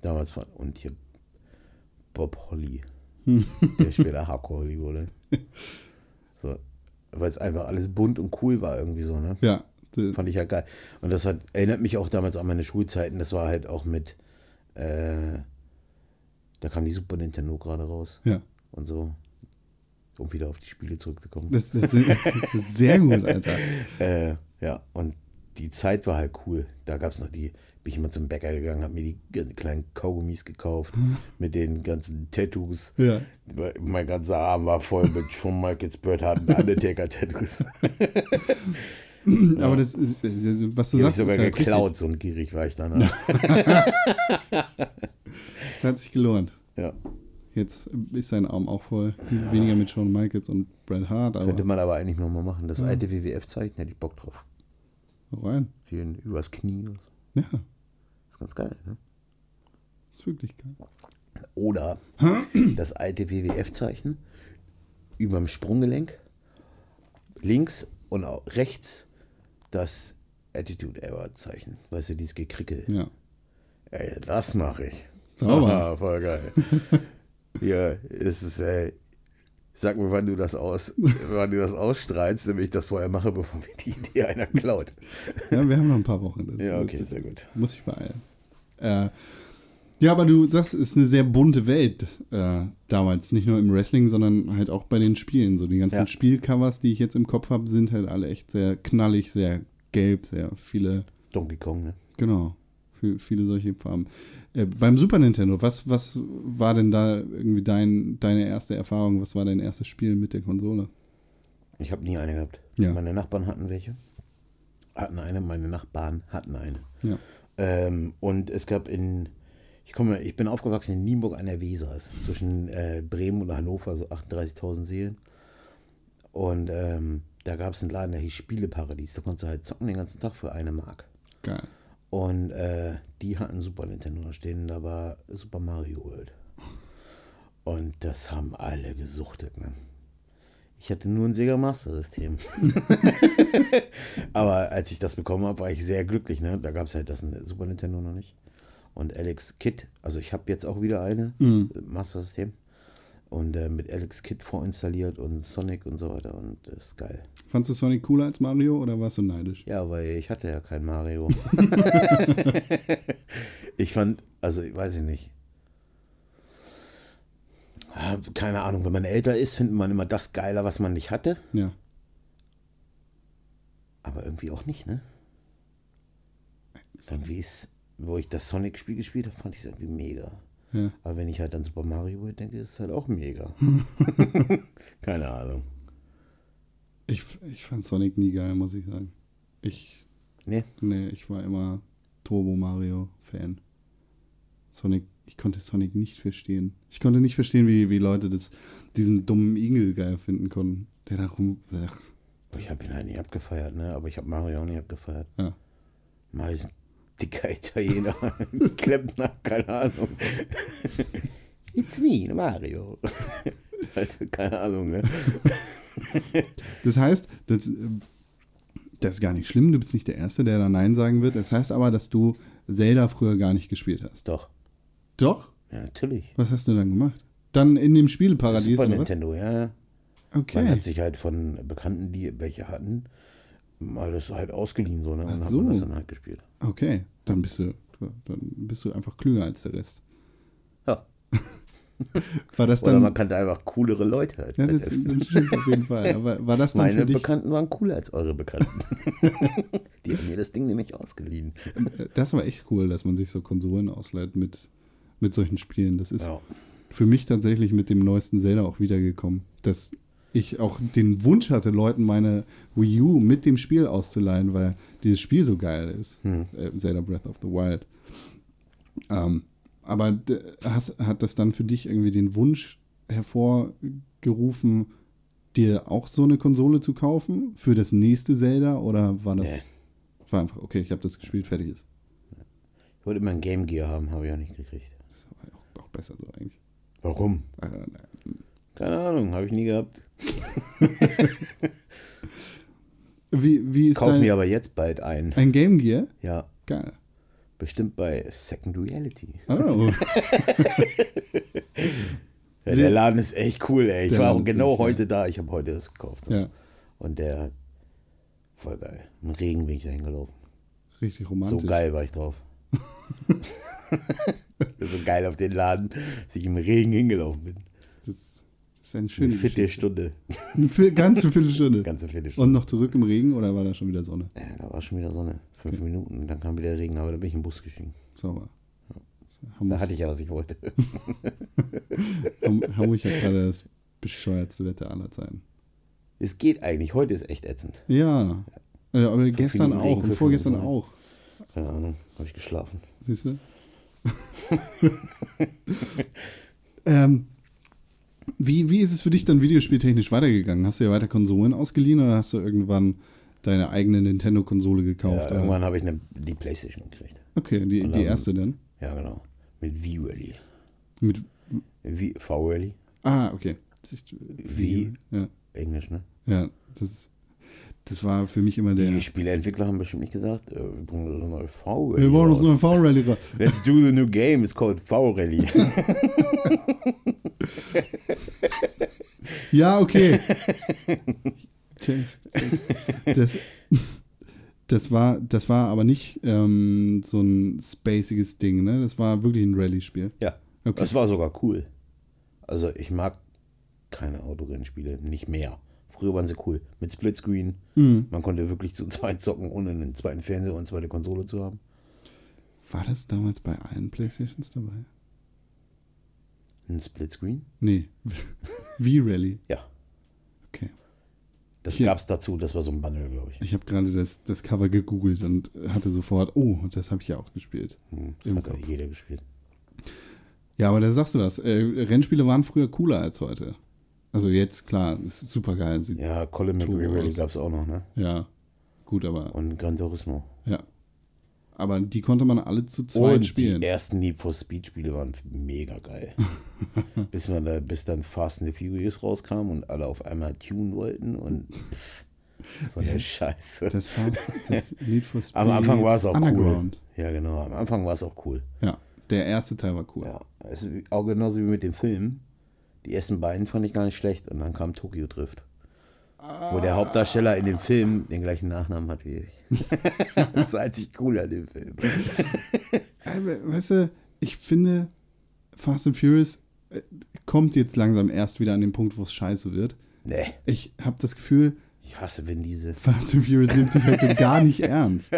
Damals war und hier Bob Holly, der später Hardcore Holly wurde. So, weil es einfach alles bunt und cool war irgendwie so, ne? Ja. Fand ich ja geil. Und das hat, erinnert mich auch damals an meine Schulzeiten. Das war halt auch mit, äh, da kam die Super Nintendo gerade raus Ja. und so. Um wieder auf die Spiele zurückzukommen. Das, das, ist, das ist sehr gut, Alter. Äh, ja, und die Zeit war halt cool. Da gab es noch die, bin ich immer zum Bäcker gegangen, habe mir die kleinen Kaugummis gekauft mit den ganzen Tattoos. Ja. Mein ganzer Arm war voll mit Shawn Michaels, Hart und Undertaker-Tattoos. Aber das ist, was du Die sagst, ich sogar ist geklaut, so ein gierig war ich dann. Richtig. Hat sich gelohnt. Ja. Jetzt ist sein Arm auch voll. Weniger mit Shawn Michaels und Bret Hart, Könnte man aber eigentlich nochmal machen. Das alte WWF-Zeichen hätte ich Bock drauf. rein. Hier übers Knie. Ja, ist ganz geil. Ne? ist wirklich geil. Oder das alte WWF-Zeichen über dem Sprunggelenk, links und auch rechts das Attitude Error-Zeichen. Weißt du, dieses Gekrickel. Ja. Ey, das mache ich. Sauber. Aha, voll geil. Ja, es ist, ey, sag mir, wann du das aus, wann du das ausstrahlst, damit ich das vorher mache, bevor mir die Idee einer klaut. ja, wir haben noch ein paar Wochen. Das, Ja, okay, sehr gut. Muss ich beeilen. Äh, ja, aber du sagst, es ist eine sehr bunte Welt äh, damals. Nicht nur im Wrestling, sondern halt auch bei den Spielen. So die ganzen Ja. Spielcovers, die ich jetzt im Kopf habe, sind halt alle echt sehr knallig, sehr gelb, sehr viele, Donkey Kong, ne? genau, viel- viele solche Farben. Äh, beim Super Nintendo, was, was war denn da irgendwie dein, deine erste Erfahrung? Was war dein erstes Spiel mit der Konsole? Ich habe nie eine gehabt. Ja. Meine Nachbarn hatten welche. Hatten eine, meine Nachbarn hatten eine. Ja. Ähm, und es gab in, ich komme, ich bin aufgewachsen in Nienburg an der Weser. Ist zwischen äh, Bremen und Hannover, so 38.000 Seelen. Und ähm, da gab es einen Laden, der hieß Spieleparadies. Da konntest du halt zocken den ganzen Tag für eine Mark. Geil. Und äh, die hatten Super Nintendo stehen, da war Super Mario World. Und das haben alle gesuchtet. Ne? Ich hatte nur ein Sega Master System. Aber als ich das bekommen habe, war ich sehr glücklich. Ne? Da gab es halt das Super Nintendo noch nicht. Und Alex Kit, also ich habe jetzt auch wieder eine Mhm. Master System. Und äh, mit Alex Kit vorinstalliert und Sonic und so weiter. Und das ist geil. Fandst du Sonic cooler als Mario oder warst du neidisch? Ja, weil ich hatte ja kein Mario. ich fand, also ich weiß ich nicht. Ah, Keine Ahnung, wenn man älter ist, findet man immer das geiler, was man nicht hatte. Ja. Aber irgendwie auch nicht, ne? irgendwie ist, wo ich das Sonic-Spiel gespielt habe, fand ich es irgendwie mega. Ja. Aber wenn ich halt an Super Mario World denke, ist es halt auch mega. Keine Ahnung. Ich, ich fand Sonic nie geil, muss ich sagen. Ich, Nee, nee, ich war immer Turbo Mario Fan. Sonic, ich konnte Sonic nicht verstehen. Ich konnte nicht verstehen, wie, wie Leute das, diesen dummen Igel geil finden konnten. Der da rum. Ach, ich habe ihn halt nie abgefeiert, ne? Aber ich habe Mario auch nie abgefeiert. Ja. Mario ist ein dicker Italiener. Klempner, keine Ahnung. It's me, Mario. Keine Ahnung, ne? Das heißt, das, das ist gar nicht schlimm, du bist nicht der Erste, der da Nein sagen wird. Das heißt aber, dass du Zelda früher gar nicht gespielt hast. Doch. Doch? Ja, natürlich. Was hast du dann gemacht? Dann in dem Spieleparadies Super oder was? Nintendo, ja. ja. Man Okay. hat sich halt von Bekannten, die welche hatten, mal das halt ausgeliehen, so, ne? Und Ach hat so. man das dann halt gespielt. Okay, dann bist du, dann bist du einfach klüger als der Rest. Ja. War das Oder dann? man kannte einfach coolere Leute halt. ja, das, das stimmt auf jeden Fall. Aber war das dann Meine für dich? Bekannten waren cooler als eure Bekannten. die haben mir das Ding nämlich ausgeliehen. Das war echt cool, dass man sich so Konsolen ausleiht mit, mit solchen Spielen. Das ist Ja. für mich tatsächlich mit dem neuesten Zelda auch wiedergekommen, dass ich auch den Wunsch hatte, Leuten meine Wii U mit dem Spiel auszuleihen, weil dieses Spiel so geil ist. Hm. Äh, Zelda Breath of the Wild. Ähm, aber hast, hat das dann für dich irgendwie den Wunsch hervorgerufen, dir auch so eine Konsole zu kaufen für das nächste Zelda? Oder war das Nee. war einfach, okay, ich habe das gespielt, fertig ist. Ich wollte immer ein Game Gear haben, habe ich auch nicht gekriegt. Das war auch, auch besser so eigentlich. Warum? Äh, naja. Keine Ahnung, habe ich nie gehabt. Wie, wie ist Kauf dein, mir aber jetzt bald ein. ein Game Gear? Ja, Geil. bestimmt bei Second Reality. Oh, Ja, der Laden ist echt cool, ey. Ich Der war genau ja. heute da. Ich habe heute das gekauft. So. ja, Und der, voll geil. Im Regen bin ich da hingelaufen. richtig romantisch. So geil war ich drauf. so geil auf den Laden, dass ich im Regen hingelaufen bin. Ist eine Eine schöne vierte Geschichte. Stunde. Eine ganze Viertelstunde. Ganze vierte Stunde. Und noch zurück im Regen oder war da schon wieder Sonne? Ja, da war schon wieder Sonne. Fünf Minuten und dann kam wieder Regen, aber da bin ich im Bus gestiegen. Sauber. Da Hamburg, hatte ich ja, was ich wollte. Ham- Hamburg hat gerade das bescheuertste Wetter aller Zeiten. Es geht eigentlich. Heute ist echt ätzend. Ja. Ja, aber gestern Minuten auch Regen, und fünf vorgestern Minuten auch. Keine Ahnung. Habe ich geschlafen. Siehst du? ähm, wie, wie ist es für dich dann videospieltechnisch weitergegangen? Hast du ja weiter Konsolen ausgeliehen oder hast du irgendwann deine eigene Nintendo-Konsole gekauft? Ja, irgendwann habe ich eine, die Playstation gekriegt. Okay, die, Und die dann- erste dann? Ja, genau. Mit V-Rally. Mit, V-Rally? ah, okay. Wie? Ja, Englisch, ne? ja das, das war für mich immer der. Die Spieleentwickler haben bestimmt nicht gesagt, äh, wir bringen das neue V-Rally. Wir wollen uns raus. nur ein V-Rally raus. Let's do the new game, it's called V-Rally. Ja, okay. Das, das, war, das war aber nicht ähm, so ein spaciges Ding, ne? Das war wirklich ein Rallye-Spiel. ja, Okay. das war sogar cool. Also ich mag keine Autorennspiele, nicht mehr. Früher waren sie cool. Mit Splitscreen. Mhm. Man konnte wirklich zu zweit zocken, ohne einen zweiten Fernseher und eine zweite Konsole zu haben. War das damals bei allen Playstations dabei? Ein Splitscreen? Nee. V-Rally. Ja. Okay. Das Hier. gab's dazu, das war so ein Bundle, glaube ich. Ich habe gerade das, das Cover gegoogelt und hatte sofort, oh, das habe ich ja auch gespielt. Hm, Das hat ja jeder gespielt. Ja, aber da sagst du das. Äh, Rennspiele waren früher cooler als heute. Also jetzt, klar, ist super geil. Ja, Colin McRae Rally aus. gab's auch noch, ne? ja, gut, aber Und Gran Turismo. ja. Aber die konnte man alle zu zweit Und spielen. die ersten Need for Speed Spiele waren mega geil. bis, man da, bis dann Fast and the Furious rauskam und alle auf einmal tunen wollten und pff, so eine Scheiße. Das Fast, das Need for Speed Am Anfang war es auch Underground. cool. Ja, genau. Am Anfang war es auch cool. Ja, der erste Teil war cool. Ja, es ist auch genauso wie mit dem Film. Die ersten beiden fand ich gar nicht schlecht und dann kam Tokyo Drift. Wo der Hauptdarsteller in dem Film den gleichen Nachnamen hat wie ich. das ist einzig cool an dem Film. Aber, weißt du, ich finde, Fast and Furious äh, kommt jetzt langsam erst wieder an den Punkt, wo es scheiße wird. Nee, Ich habe das Gefühl, ich hasse Vin Diesel. Fast and Furious nimmt sich halt so gar nicht ernst.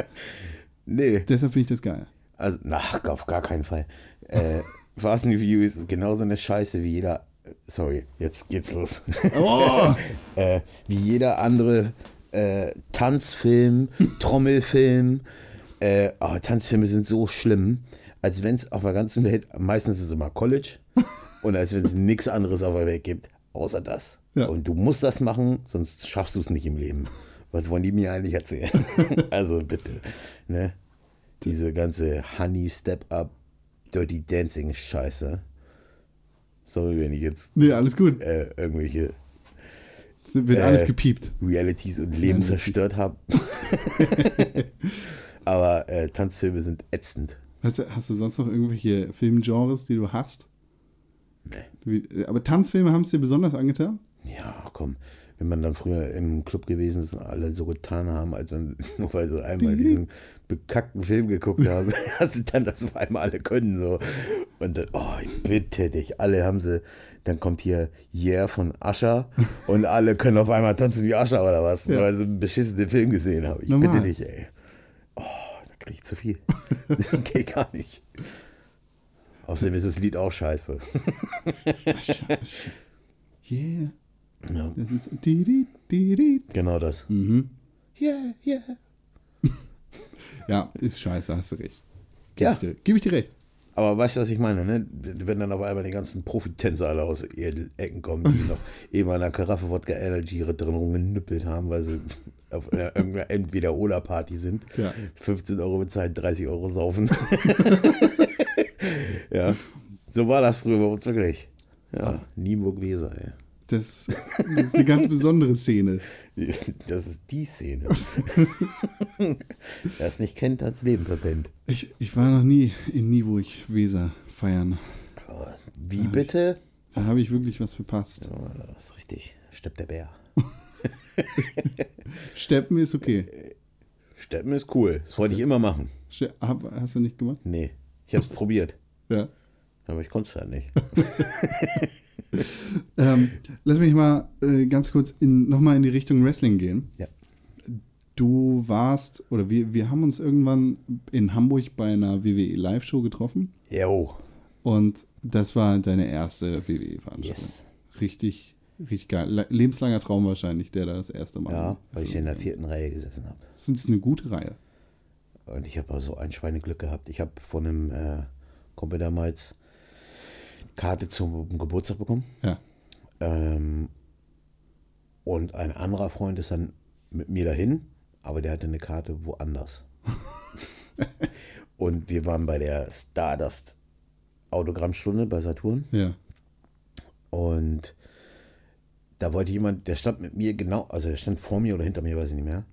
Nee. Deshalb finde ich das geil. Also, na, auf gar keinen Fall. Äh, Fast and Furious ist genauso eine Scheiße wie jeder. Sorry, jetzt geht's los. Oh! äh, wie jeder andere äh, Tanzfilm, Trommelfilm. Äh, oh, Tanzfilme sind so schlimm, als wenn es auf der ganzen Welt, meistens ist es immer College, und als wenn es nichts anderes auf der Welt gibt, außer das. Ja. Und du musst das machen, sonst schaffst du es nicht im Leben. Was wollen die mir eigentlich erzählen? also bitte. Ne? Diese ganze Honey Step Up, Dirty Dancing Scheiße. Sorry, wenn ich jetzt Nee, alles gut. äh, irgendwelche Es wird Äh, alles gepiept. Realities und Leben Ja, zerstört habe. Aber äh, Tanzfilme sind ätzend. Hast du, hast du sonst noch irgendwelche Filmgenres, die du hast? Nee. Wie, aber Tanzfilme haben es dir besonders angetan? Ja, komm. Wenn man dann früher im Club gewesen ist und alle so getan haben, als wenn nur weil sie einmal diesen bekackten Film geguckt haben, hast du dann das auf einmal alle können so. Und dann, oh, ich bitte dich, alle haben sie, dann kommt hier Yeah von Ascher und alle können auf einmal tanzen wie Ascher oder was, Ja. weil sie einen beschissenen Film gesehen haben. Ich Normal. bitte dich, ey. Oh, da krieg ich zu viel. Das geht gar nicht. Außerdem ist das Lied auch scheiße. Yeah. Ja, Das ist. genau das. Mhm. Yeah, yeah. Ja, ist scheiße, hast du recht. Gib Ja. ich dir, geb ich dir recht. Aber weißt du, was ich meine, ne? Wenn dann auf einmal die ganzen Profitänzer alle aus ihren Ecken kommen, die noch eben an einer Karaffe Wodka Energy drin rumgenüppelt haben, weil sie auf einer irgendeiner entweder Ola Party sind, Ja. 15 Euro bezahlen, 30 Euro saufen. ja, so war das früher bei uns wirklich. Ja, Nienburg-Weser, ey. Das, das ist eine ganz besondere Szene. Das ist die Szene. Wer es nicht kennt, hat's Leben verpennt. Ich, ich war noch nie in Nieburg Weser feiern. Wie bitte? Da habe ich wirklich was verpasst. Oh, das ist richtig. Steppt der Bär. Steppen ist okay. Steppen ist cool. Das wollte ich immer machen. Hast du nicht gemacht? Nee, ich habe es probiert. Ja. Aber ich konnte es halt nicht. Ähm, lass mich mal äh, ganz kurz nochmal in die Richtung Wrestling gehen. Ja. Du warst, oder wir, wir haben uns irgendwann in Hamburg bei einer WWE Live-Show getroffen. Jo. Und das war deine erste WWE-Veranstaltung. Yes. Richtig, richtig geil. Le- Lebenslanger Traum wahrscheinlich, der da das erste Mal. Ja, weil ich in der vierten Reihe gesessen habe. Das ist eine gute Reihe. Und ich habe also ein Schweineglück gehabt. Ich habe von einem äh, Kumpel damals Karte zum Geburtstag bekommen. Ja. Ähm, und ein anderer Freund ist dann mit mir dahin, aber der hatte eine Karte woanders. und wir waren bei der Stardust Autogrammstunde bei Saturn. Ja. Und da wollte jemand, der stand mit mir genau, also der stand vor mir oder hinter mir, weiß ich nicht mehr.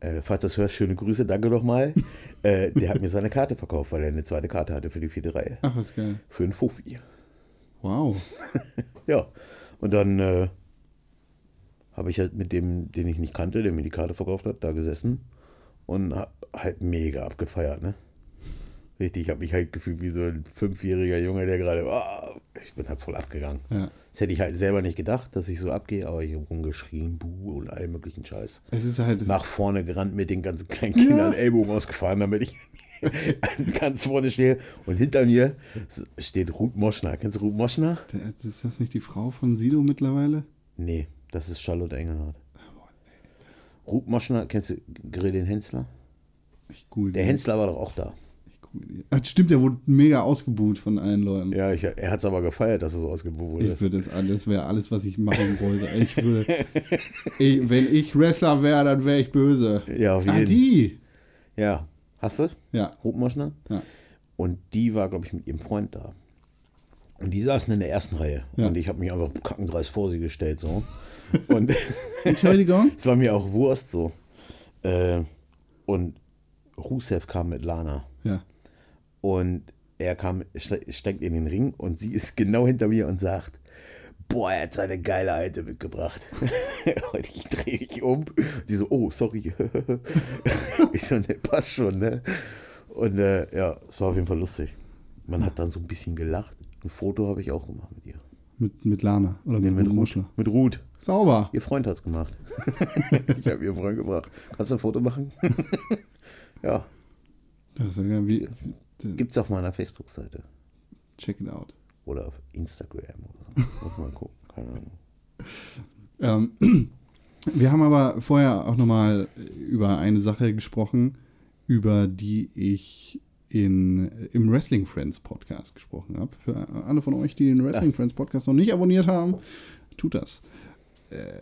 Äh, falls du das hörst, schöne Grüße, danke nochmal. äh, der hat mir seine Karte verkauft, weil er eine zweite Karte hatte für die vierte Reihe. Ach, was geil. Für einen Fuffi. Wow. Ja. Und dann äh, habe ich halt mit dem, den ich nicht kannte, der mir die Karte verkauft hat, da gesessen und hab halt mega abgefeiert, ne? Richtig, ich habe mich halt gefühlt wie so ein fünfjähriger Junge, der gerade, ah, ich bin halt voll abgegangen. Ja. Das hätte ich halt selber nicht gedacht, dass ich so abgehe, aber ich habe rumgeschrien, buh und allen möglichen Scheiß. Es ist halt. Nach vorne gerannt mit den ganzen kleinen Kindern, Ellbogen ausgefahren, damit ich ganz vorne stehe. Und hinter mir steht Ruth Moschner. Kennst du Ruth Moschner? Ist das nicht die Frau von Sido mittlerweile? Nee, das ist Charlotte Engelhardt. Ruth Moschner, kennst du Grillin Hensler? Ich google Der. Hensler war doch auch da. Ach, stimmt, der wurde mega ausgebuht von allen Leuten. Ja, ich, er hat es aber gefeiert, dass er so ausgebucht wurde. Ich würde das alles, wäre alles, was ich machen wollte. Ich würde, ich, wenn ich Wrestler wäre, dann wäre ich böse. Ja, auf Ah, jeden die! Ja, hast du? Ja, Ruth Moschner? ja. Und die war, glaube ich, mit ihrem Freund da. Und die saßen in der ersten Reihe. Ja. Und ich habe mich einfach kackendreist vor sie gestellt. So. Und Entschuldigung? es war mir auch Wurst so. Äh, und Rusev kam mit Lana. Ja. Und er kam, ste- steigt in den Ring und sie ist genau hinter mir und sagt, boah, er hat seine geile Alte mitgebracht. und ich drehe mich um. Sie so, oh, sorry. ich so, ne, passt schon, ne? Und äh, ja, es war auf jeden Fall lustig. Man hat dann so ein bisschen gelacht. Ein Foto habe ich auch gemacht mit ihr. Mit, mit Lana oder Nee, mit, mit Ruth. Muschler. Mit Ruth. Sauber. Ihr Freund hat es gemacht. ich habe ihren Freund gebracht. Kannst du ein Foto machen? ja. Das ist ja geil. Wie, Gibt's auf meiner Facebook-Seite. check it out. Oder auf Instagram oder so. Muss mal gucken. Keine Ahnung. Ähm, wir haben aber vorher auch nochmal über eine Sache gesprochen, über die ich in, im Wrestling Friends Podcast gesprochen habe. Für alle von euch, die den Wrestling Friends Podcast noch nicht abonniert haben, tut das. Äh,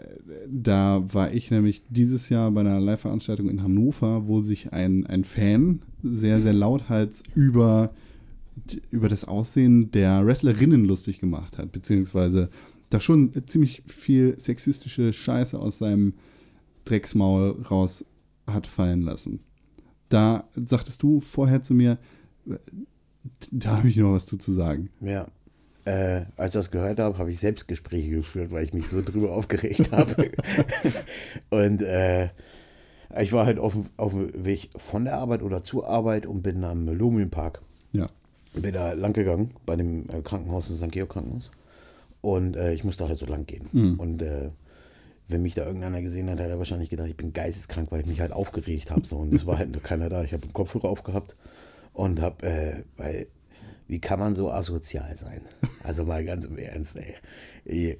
Da war ich nämlich dieses Jahr bei einer Live-Veranstaltung in Hannover, wo sich ein, ein Fan sehr, sehr lauthals über, über das Aussehen der Wrestlerinnen lustig gemacht hat, beziehungsweise da schon ziemlich viel sexistische Scheiße aus seinem Drecksmaul raus hat fallen lassen. Da sagtest du vorher zu mir, da habe ich noch was zu, sagen. Ja. Äh, als ich das gehört habe, habe ich Selbstgespräche geführt, weil ich mich so drüber aufgeregt habe. und äh, ich war halt auf, dem- auf dem Weg von der Arbeit oder zur Arbeit und bin am Lumienpark. Bin da lang gegangen, bei dem äh, Krankenhaus, das St. Georg Krankenhaus. Und äh, ich musste halt so lang gehen. Mhm. Und äh, wenn mich da irgendeiner gesehen hat, hat er wahrscheinlich gedacht, ich bin geisteskrank, weil ich mich halt aufgeregt habe. So. Und es war halt nur keiner da. Ich habe einen Kopfhörer aufgehabt und habe, äh, weil, wie kann man so asozial sein? Also mal ganz im Ernst, ey.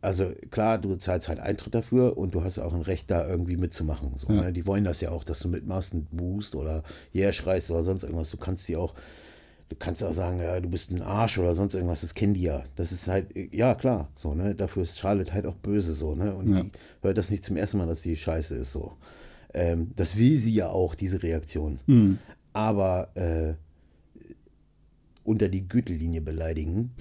Also klar, du zahlst halt Eintritt dafür und du hast auch ein Recht, da irgendwie mitzumachen. So, Ja. ne? Die wollen das ja auch, dass du mitmachst und boost oder yeah schreist oder sonst irgendwas. Du kannst die auch, du kannst auch sagen, ja, du bist ein Arsch oder sonst irgendwas, das kennen die ja. Das ist halt, ja klar, so, ne? Dafür ist Charlotte halt auch böse so, ne? Und Ja. die hört das nicht zum ersten Mal, dass die scheiße ist so. Ähm, das will sie ja auch, diese Reaktion. Hm. Aber äh, unter die Gürtellinie beleidigen,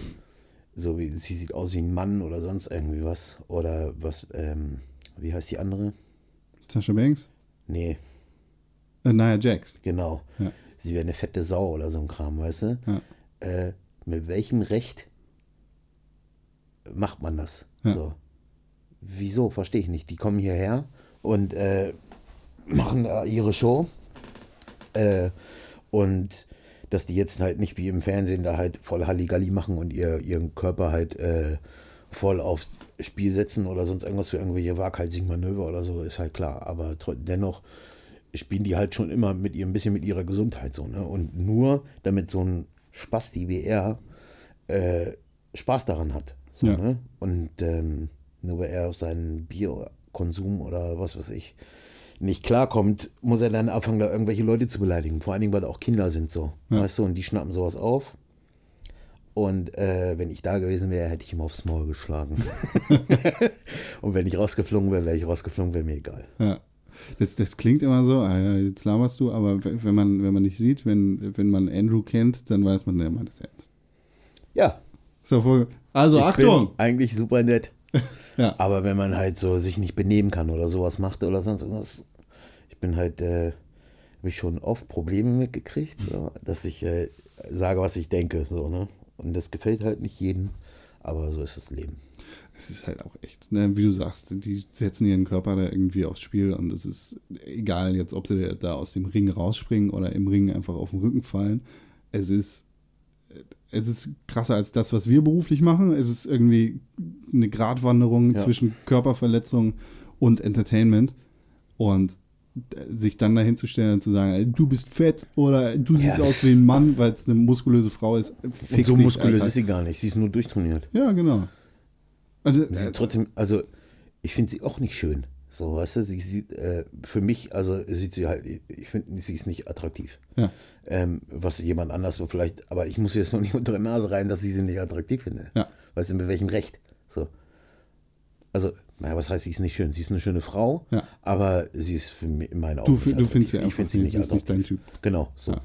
so wie sie sieht aus wie ein Mann oder sonst irgendwie was. Oder was, ähm, wie heißt die andere? Sascha Banks? Nee, Äh, Nia Jax. genau. Ja. Sie wäre eine fette Sau oder so ein Kram, weißt du? Ja. Äh, mit welchem Recht macht man das? Ja. So. Wieso? Verstehe ich nicht. Die kommen hierher und äh, machen ihre Show. Äh, und dass die jetzt halt nicht wie im Fernsehen da halt voll Halligalli machen und ihr, ihren Körper halt äh, voll aufs Spiel setzen oder sonst irgendwas für irgendwelche waghalsigen Manöver oder so, ist halt klar. Aber dennoch spielen die halt schon immer mit ihr ein bisschen mit ihrer Gesundheit so, ne? Und nur damit so ein Spasti wie er äh, Spaß daran hat. So, Ja. ne? Und ähm, nur weil er auf seinen Bierkonsum oder was weiß ich nicht klarkommt, muss er dann anfangen, da irgendwelche Leute zu beleidigen. Vor allen Dingen, weil da auch Kinder sind so. Ja. Weißt du, und die schnappen sowas auf. Und äh, wenn ich da gewesen wäre, hätte ich ihm aufs Maul geschlagen. und wenn ich rausgeflogen wäre, wäre ich rausgeflogen, wäre mir egal. Ja. Das, das klingt immer so, ah ja, jetzt laberst du, aber wenn man, wenn man nicht sieht, wenn, wenn man Andrew kennt, dann weiß man, der meint das ernst. Ja, So, also ich Achtung! Eigentlich super nett. Ja. Aber wenn man halt so sich nicht benehmen kann oder sowas macht oder sonst irgendwas, ich bin halt, äh, habe ich schon oft Probleme mitgekriegt, so, dass ich äh, sage, was ich denke, so, ne? Und das gefällt halt nicht jedem, aber so ist das Leben. Es ist halt auch echt, ne, wie du sagst, die setzen ihren Körper da irgendwie aufs Spiel und es ist egal jetzt, ob sie da aus dem Ring rausspringen oder im Ring einfach auf den Rücken fallen. Es ist, es ist krasser als das, was wir beruflich machen. Es ist irgendwie eine Gratwanderung Ja. zwischen Körperverletzung und Entertainment und sich dann dahin zu stellen und zu sagen, du bist fett oder du siehst Ja. aus wie ein Mann, weil es eine muskulöse Frau ist. Und so muskulös Alter. ist sie gar nicht, sie ist nur durchtrainiert. Ja, genau. Also, ist trotzdem, also ich finde sie auch nicht schön. So, weißt du, sie sieht, äh, für mich, also sieht sie halt, ich finde, sie ist nicht attraktiv. ja. Ähm, was jemand anders vielleicht, aber ich muss jetzt noch nicht unter die Nase rein, dass ich sie nicht attraktiv finde. Ja. Weißt du, mit welchem Recht? So. Also, naja, was heißt, sie ist nicht schön? Sie ist eine schöne Frau, Ja. aber sie ist für mich in meinen Augen Du, du findest sie attraktiv. einfach Ich finde sie nicht ist nicht dein. Typ. Genau, so. Ja.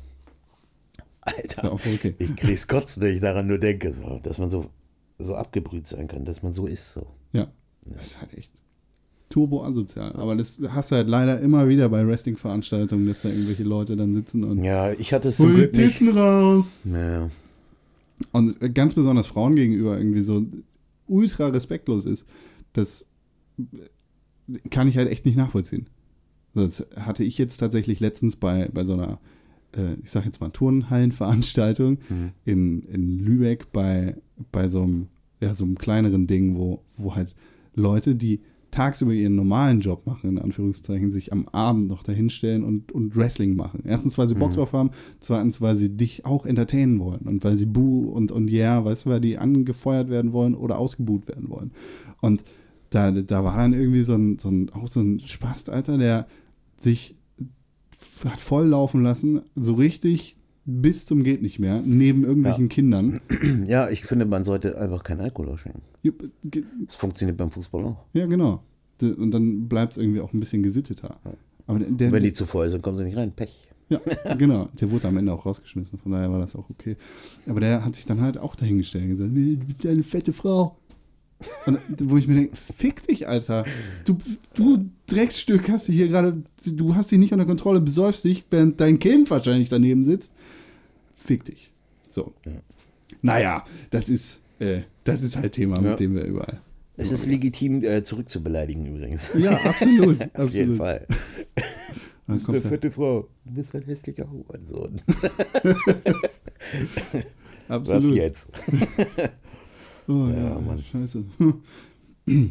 Alter, okay. ich krieg's kotzen, wenn ich daran nur denke, so, dass man so, so abgebrüht sein kann, dass man so ist, so. Ja. Das ist halt echt turbo asozial. Aber das hast du halt leider immer wieder bei Wrestling-Veranstaltungen, dass da irgendwelche Leute dann sitzen und Ja, ich hatte es zum Glück nicht. Raus. Naja. Und ganz besonders Frauen gegenüber irgendwie so ultra respektlos ist, das kann ich halt echt nicht nachvollziehen. Das hatte ich jetzt tatsächlich letztens bei, bei so einer, äh, ich sag jetzt mal, Turnhallenveranstaltung Mhm. in, in Lübeck bei, bei so einem, ja, so einem kleineren Ding, wo, wo halt Leute, die tagsüber ihren normalen Job machen, in Anführungszeichen, sich am Abend noch dahinstellen und, und Wrestling machen. Erstens, weil sie Bock drauf haben, zweitens, weil sie dich auch entertainen wollen und weil sie Boo und, und Yeah, weißt du, weil die angefeuert werden wollen oder ausgebuht werden wollen. Und da, da war dann irgendwie so ein, so ein, auch so ein Spast, Alter, der sich hat voll laufen lassen, so richtig bis zum geht nicht mehr, neben irgendwelchen Ja. Kindern. Ja, ich finde, man sollte einfach keinen Alkohol ge- Das funktioniert beim Fußball auch. Ja, genau. Und dann bleibt es irgendwie auch ein bisschen gesitteter. Aber der, der, wenn die zu voll sind, kommen sie nicht rein. Pech. ja, genau. Der wurde am Ende auch rausgeschmissen, von daher war das auch okay. Aber der hat sich dann halt auch dahingestellt und gesagt, nee, du bist eine fette Frau. Und wo ich mir denke, fick dich, Alter. Du, du Drecksstück hast du hier gerade, du hast dich nicht unter Kontrolle, besäufst dich, während dein Kind wahrscheinlich daneben sitzt. Fick dich. So. Naja, das ist, äh, das ist halt Thema, Ja. mit dem wir überall. Es ist legitim, äh, zurückzubeleidigen übrigens. Ja, absolut. Auf absolut. jeden Fall. Du bist eine fette Frau. Du bist ein hässlicher Hurensohn. Was absolut. jetzt? Oh, ja, Ja, Mann. Scheiße.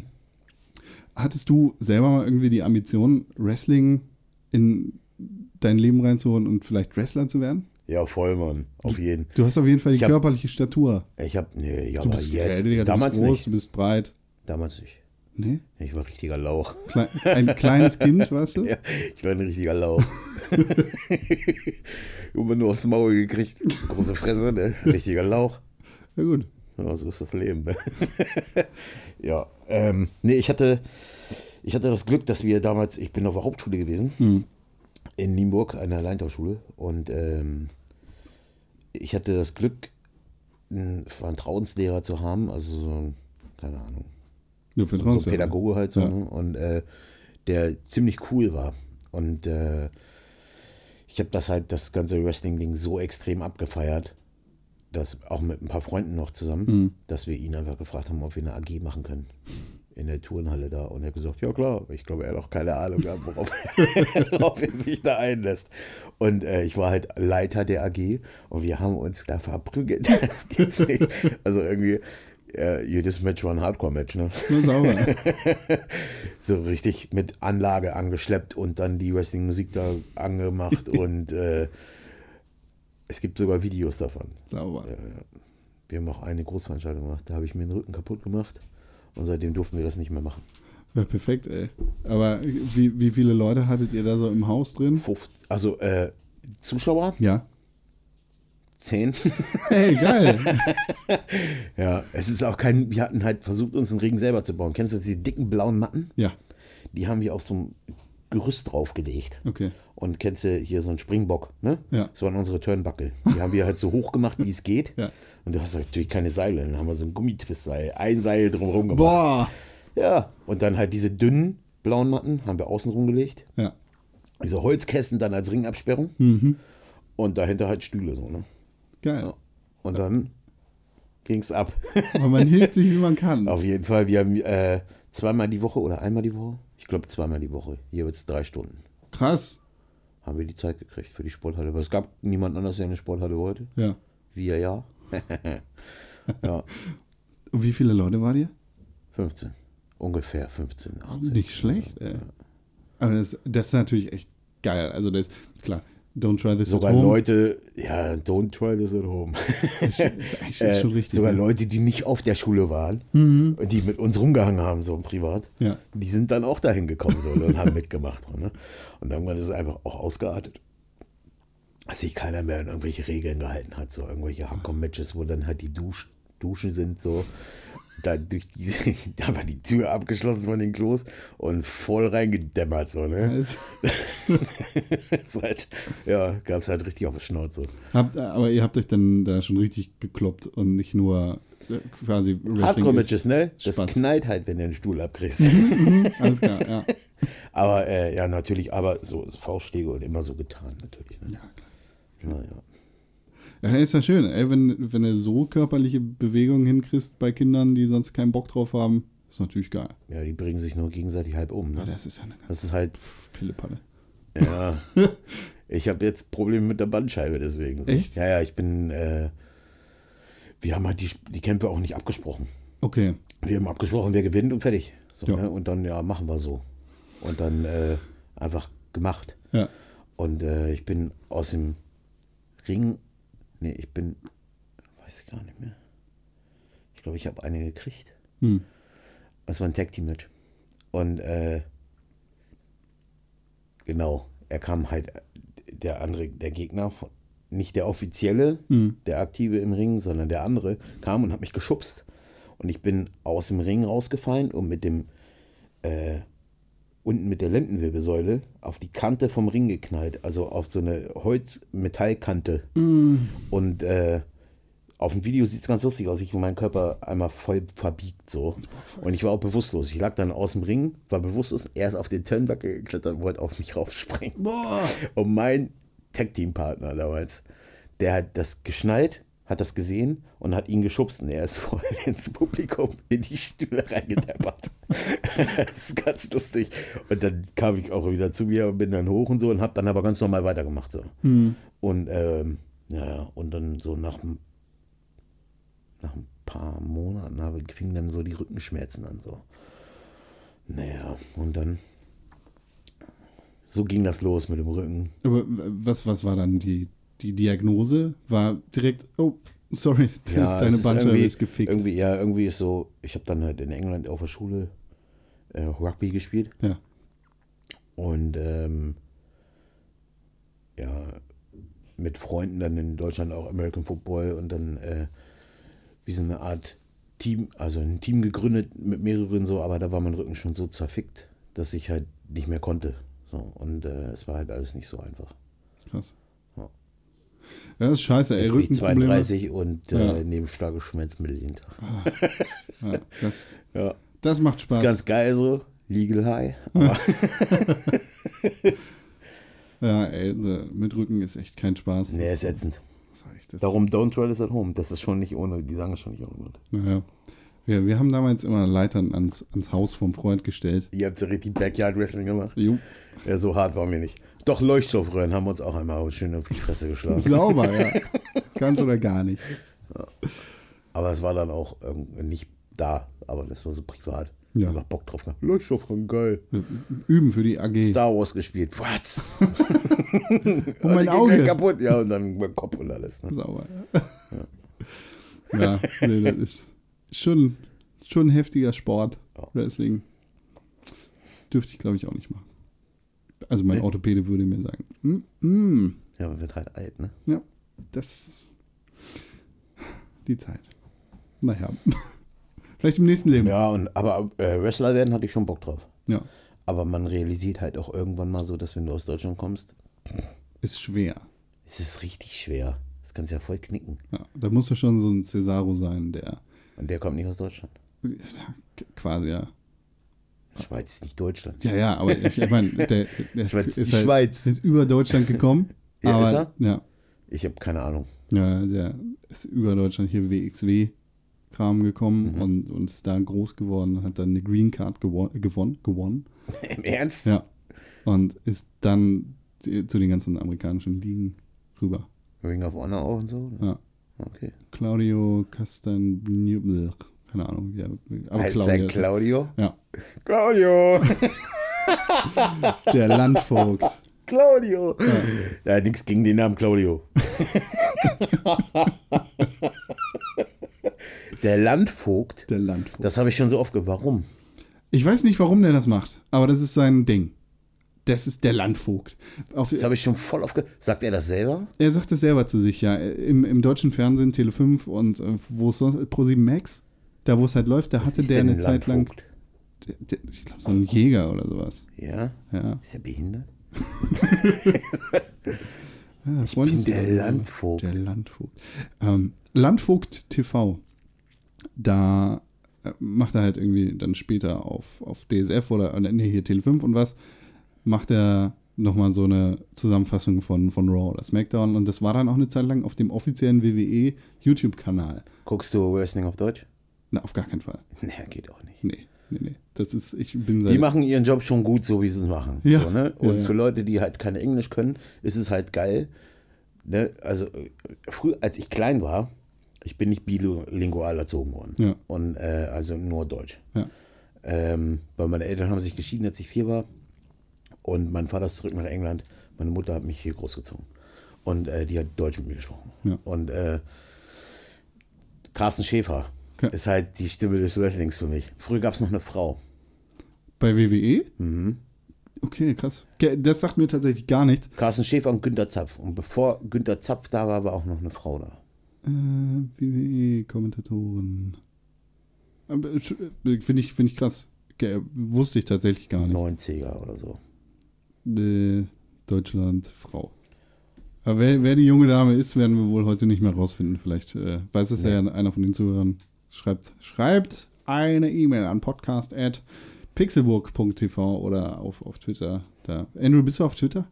Hattest du selber mal irgendwie die Ambition, Wrestling in dein Leben reinzuholen und vielleicht Wrestler zu werden? Ja, voll, Mann. Auf jeden. Du hast auf jeden Fall die hab- körperliche Statur. Ich hab, nee, ja, Du aber jetzt. Digga, du damals bist groß, nicht. du bist breit. Damals nicht. Nee? Ich war richtiger Lauch. Ein kleines Kind, weißt du? Ja, ich war ein richtiger Lauch. Immer nur aufs Maul gekriegt. Große Fresse, ne? Richtiger Lauch. Ja, gut. Ja, so ist das Leben. ne? ja, ähm, nee, ich hatte, ich hatte das Glück, dass wir damals, ich bin auf der Hauptschule gewesen, Hm. in Nienburg, einer Leintauschule. Und ähm, ich hatte das Glück, einen Vertrauenslehrer zu haben, also so, ein, keine Ahnung, Nur für so Pädagoge halt so, Ja. ne? und äh, der ziemlich cool war. Und äh, ich habe das halt, das ganze Wrestling-Ding so extrem abgefeiert, dass auch mit ein paar Freunden noch zusammen, Mhm. dass wir ihn einfach gefragt haben, ob wir eine AG machen können. In der Turnhalle da. Und er hat gesagt, ja klar. Ich glaube, er hat auch keine Ahnung gehabt, worauf, worauf er sich da einlässt. Und äh, ich war halt Leiter der AG und wir haben uns da verprügelt. Das gibt's nicht. Also irgendwie, äh, jedes Match war ein Hardcore-Match, ne? So richtig mit Anlage angeschleppt und dann die Wrestling-Musik da angemacht und äh, es gibt sogar Videos davon. sauber. Wir haben auch eine Großveranstaltung gemacht, da habe ich mir den Rücken kaputt gemacht und seitdem durften wir das nicht mehr machen. Ja, perfekt, ey. Aber wie, wie viele Leute hattet ihr da so im Haus drin? Also äh, Zuschauer, Ja. 10. Ey, geil. ja, es ist auch kein, wir hatten halt versucht, uns einen Ring selber zu bauen. Kennst du diese dicken blauen Matten? ja, Die haben wir auf so einem Gerüst draufgelegt. okay. Und kennst du hier so einen Springbock, ne? Ja. Das waren unsere Turnbuckle. Die haben wir halt so hoch gemacht, wie es geht. Ja. Und du hast natürlich keine Seile. Dann haben wir so ein Gummitwistseil, ein Seil drumherum gemacht. Boah. Ja. Und dann halt diese dünnen blauen Matten haben wir außen rumgelegt. Ja. Diese Holzkästen dann als Ringabsperrung. Mhm. Und dahinter halt Stühle so, ne? Geil. Ja. Und dann ging's ab. Aber man hilft sich, wie man kann. Auf jeden Fall. Wir haben äh, zweimal die Woche oder einmal die Woche? Ich glaube zweimal die Woche. Jeweils drei Stunden. Krass. Haben wir die Zeit gekriegt für die Sporthalle. Aber es gab niemand anders, der eine Sporthalle wollte. Ja. Wir ja. ja, Und wie viele Leute war ihr? 15. Ungefähr 15, 18. Nicht schlecht, ey. Aber das, das ist natürlich echt geil. Also das, klar, don't try this Sogar at home. Leute, ja, don't try this at home. Das ist, ist eigentlich Äh, schon richtig. sogar ne? Leute, die nicht auf der Schule waren, Mhm. die mit uns rumgehangen haben, so privat, Ja. die sind dann auch dahin gekommen so, und haben mitgemacht. Ne? Und irgendwann ist es einfach auch ausgeartet. Dass sich keiner mehr an irgendwelche Regeln gehalten hat, so irgendwelche Hardcore-Matches, wo dann halt die Dusch, Duschen sind, so. Da, durch die, da war die Tür abgeschlossen von den Klos und voll reingedämmert, so, ne? halt, ja, gab es halt richtig auf die Schnauze. Habt, aber ihr habt euch dann da schon richtig gekloppt und nicht nur äh, quasi Wrestling Hardcore-Matches, ne? Das Spaß. knallt halt, wenn du den Stuhl abkriegst. Alles klar, ja. aber äh, ja, natürlich, aber so Faustschläge und immer so getan, natürlich. Ne? Ja, klar. Ja, ja. Ja, ist ja schön, ey, wenn, wenn du so körperliche Bewegungen hinkriegst bei Kindern, die sonst keinen Bock drauf haben, ist natürlich geil. ja, die bringen sich nur gegenseitig halb um. Ja, Ne? das ist ja eine ganz Das ist halt, Pillepalle. ja. ich habe jetzt Probleme mit der Bandscheibe deswegen. Echt? Ja, ja, ich bin, äh, wir haben halt die, die Kämpfe auch nicht abgesprochen. Okay, Wir haben abgesprochen, wer gewinnt und fertig. So, Ja. ne? Und dann, ja, machen wir so. Und dann äh, einfach gemacht. Ja. Und äh, ich bin aus dem Ring, nee, ich bin, weiß ich gar nicht mehr. Ich glaube, ich habe eine gekriegt. Hm. Das war ein Tag Team Match. Und äh, genau, er kam halt, der andere, der Gegner, nicht der offizielle, Hm. der aktive im Ring, sondern der andere, kam und hat mich geschubst. Und ich bin aus dem Ring rausgefallen und mit dem, äh, unten mit der Lendenwirbelsäule auf die Kante vom Ring geknallt, also auf so eine Holz-Metallkante. Und äh, auf dem Video sieht es ganz lustig aus. Ich meinen Körper einmal voll verbiegt so. Und ich war auch bewusstlos. Ich lag dann aus dem Ring, war bewusstlos. Er ist auf den Turnbuckle geklettert und wollte auf mich raufspringen. Boah. Und mein Tag-Team-Partner damals, der hat das geschnallt, hat das gesehen und hat ihn geschubst. Und er ist voll ins Publikum in die Stühle reingedeppert. das ist ganz lustig. Und dann kam ich auch wieder zu mir und bin dann hoch und so und habe dann aber ganz normal weitergemacht. So. Hm. Und ähm, ja, und dann so nach, ein- nach ein paar Monaten habe, fingen dann so die Rückenschmerzen an. So. Naja, und dann so ging das los mit dem Rücken. Aber was, was war dann die, die Diagnose? War direkt, oh, sorry, Ja, deine ist Bandscheibe irgendwie- ist gefickt. Irgendwie, ja, irgendwie ist so, ich habe dann halt in England auf der Schule äh, Rugby gespielt Ja. und ähm, ja, mit Freunden dann in Deutschland auch American Football und dann äh, wie so eine Art Team, also ein Team gegründet mit mehreren so, aber da war mein Rücken schon so zerfickt, dass ich halt nicht mehr konnte. So, und äh, es war halt alles nicht so einfach. Krass. Ja. Ja, das ist scheiße, ey. Jetzt bin ich Rückenprobleme. 32 und äh, Ja. nehme starke Schmerzmittel jeden Tag. Ja, das, Ja. das macht Spaß. Ist ganz geil so. Legal High. Ja, ey, so, mit Rücken ist echt kein Spaß. nee, ist ätzend. Darum Don't Try This at Home. Das ist schon nicht ohne, die sagen es schon nicht ohne Grund. Naja. Wir, wir haben damals immer Leitern ans, ans Haus vom Freund gestellt. Ihr habt ja richtig Backyard Wrestling gemacht. Jo, Ja, so hart waren wir nicht. Doch, Leuchtstoffröhren haben wir uns auch einmal schön auf die Fresse geschlagen. sauber, ja. Ganz oder gar nicht. Aber es war dann auch ähm, nicht da. Aber das war so privat. Ja. Einfach Bock drauf gehabt. Leuchtstoffröhren, geil. Üben für die AG. Star Wars gespielt. What? Und mein Auge. kaputt. Ja, und dann mein Kopf und alles. Ne? Sauber. Ja, ja nee, das ist schon, schon ein heftiger Sport. Ja. Wrestling. Dürfte ich, glaube ich, auch nicht machen. Also mein Nee. Orthopäde würde mir sagen, mm, mm, Ja, man wird halt alt, ne? ja, das die Zeit. Naja. Vielleicht im nächsten Leben. Ja, und, aber äh, Wrestler werden hatte ich schon Bock drauf. ja. Aber man realisiert halt auch irgendwann mal so, dass wenn du aus Deutschland kommst, Ist schwer. es ist richtig schwer. Das kannst du ja voll knicken. Ja, da muss ja schon so ein Cesaro sein, der Und der kommt nicht aus Deutschland. quasi, ja. Schweiz ist nicht Deutschland. Ja, ja, aber ich, ich meine, der, der Schweiz, ist, halt, Schweiz. ist über Deutschland gekommen. Ja, aber, ist er? Ja, Ich habe keine Ahnung. ja, der ist über Deutschland hier WXW-Kram gekommen Mhm. und, und ist da groß geworden, hat dann eine Green Card gewon gewonnen, gewonnen. Im Ernst? Ja. Und ist dann zu den ganzen amerikanischen Ligen rüber. Ring of Honor auch und so? Ja. Okay. Claudio Castagnol, keine Ahnung, wie er, aber heißt Claudio. der Claudio? ja, Claudio! der Landvogt. Claudio! Ja, nichts gegen den Namen Claudio. der Landvogt, Der Landvogt. das habe ich schon so oft gehört. Warum? Ich weiß nicht, warum der das macht, aber das ist sein Ding. Das ist der Landvogt. Auf, Das habe ich schon voll oft gehört. Sagt er das selber? er sagt das selber zu sich, ja. Im, im deutschen Fernsehen, Tele 5 und äh, wo es sonst, Pro7 Max, da wo es halt läuft, da Was hatte der eine ein Zeit lang, der, der, ich glaube, so ein Jäger oder sowas. Ja? Ja. Ist er behindert? ja Ich bin der Landvogt. Der Landvogt. Ähm, Landvogt TV. Da äh, macht er halt irgendwie dann später auf, auf DSF oder äh, nee, hier Tele 5 und was, macht er nochmal so eine Zusammenfassung von, von Raw oder SmackDown und das war dann auch eine Zeit lang auf dem offiziellen WWE YouTube-Kanal. Guckst du Wrestling auf Deutsch? Na, auf gar keinen Fall. Nee, geht auch nicht. Nee, nee, nee. Das ist, ich bin Die machen ihren Job schon gut, so wie sie es machen. Ja. So, ne? Ja, Und ja. für Leute, die halt kein Englisch können, ist es halt geil. Ne? Also früher, als ich klein war, ich bin nicht bilingual erzogen worden. Ja. Und äh, also nur Deutsch. Ja. Ähm, weil meine Eltern haben sich geschieden, als ich vier war. Und mein Vater ist zurück nach England. Meine Mutter hat mich hier großgezogen. Und äh, die hat Deutsch mit mir gesprochen. Ja. Und äh, Carsten Schäfer Okay. ist halt die Stimme des Wrestlings für mich. Früher gab es noch eine Frau. Bei WWE? Mhm. Okay, krass. Das sagt mir tatsächlich gar nichts. Carsten Schäfer und Günter Zapf. Und bevor Günter Zapf da war, war auch noch eine Frau da. Äh, WWE-Kommentatoren. Aber, äh, Finde ich, find ich krass. Wusste ich tatsächlich gar nicht. 90er oder so. Äh, Deutschland, Frau. Aber wer, wer die junge Dame ist, werden wir wohl heute nicht mehr rausfinden. Vielleicht äh, weiß es ja einer von den Zuhörern. Schreibt, schreibt eine E-Mail an podcast.pixelburg.tv oder auf, auf Twitter. Da. Andrew, bist du auf Twitter?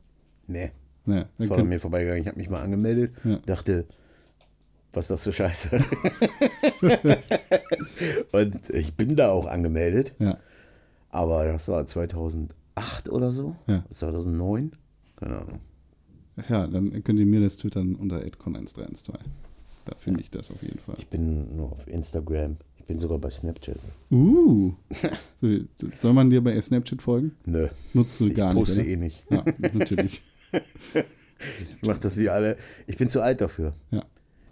Nee, Nee. das war an mir vorbeigegangen. Ich habe mich mal angemeldet. Ja. Dachte, was ist das für Scheiße? und ich bin da auch angemeldet. ja. Aber das war 2008 oder so. Ja. 2009. Keine Ahnung. ja, dann könnt ihr mir das twittern unter adcon1312. Da finde ich das auf jeden Fall. Ich bin nur auf Instagram. Ich bin sogar bei Snapchat. Uh. So, Soll man dir bei Snapchat folgen? Nö, Nutzt du ich gar nicht, poste eh nicht. Ja, natürlich. Ich mache das wie alle. Ich bin zu alt dafür. Ja.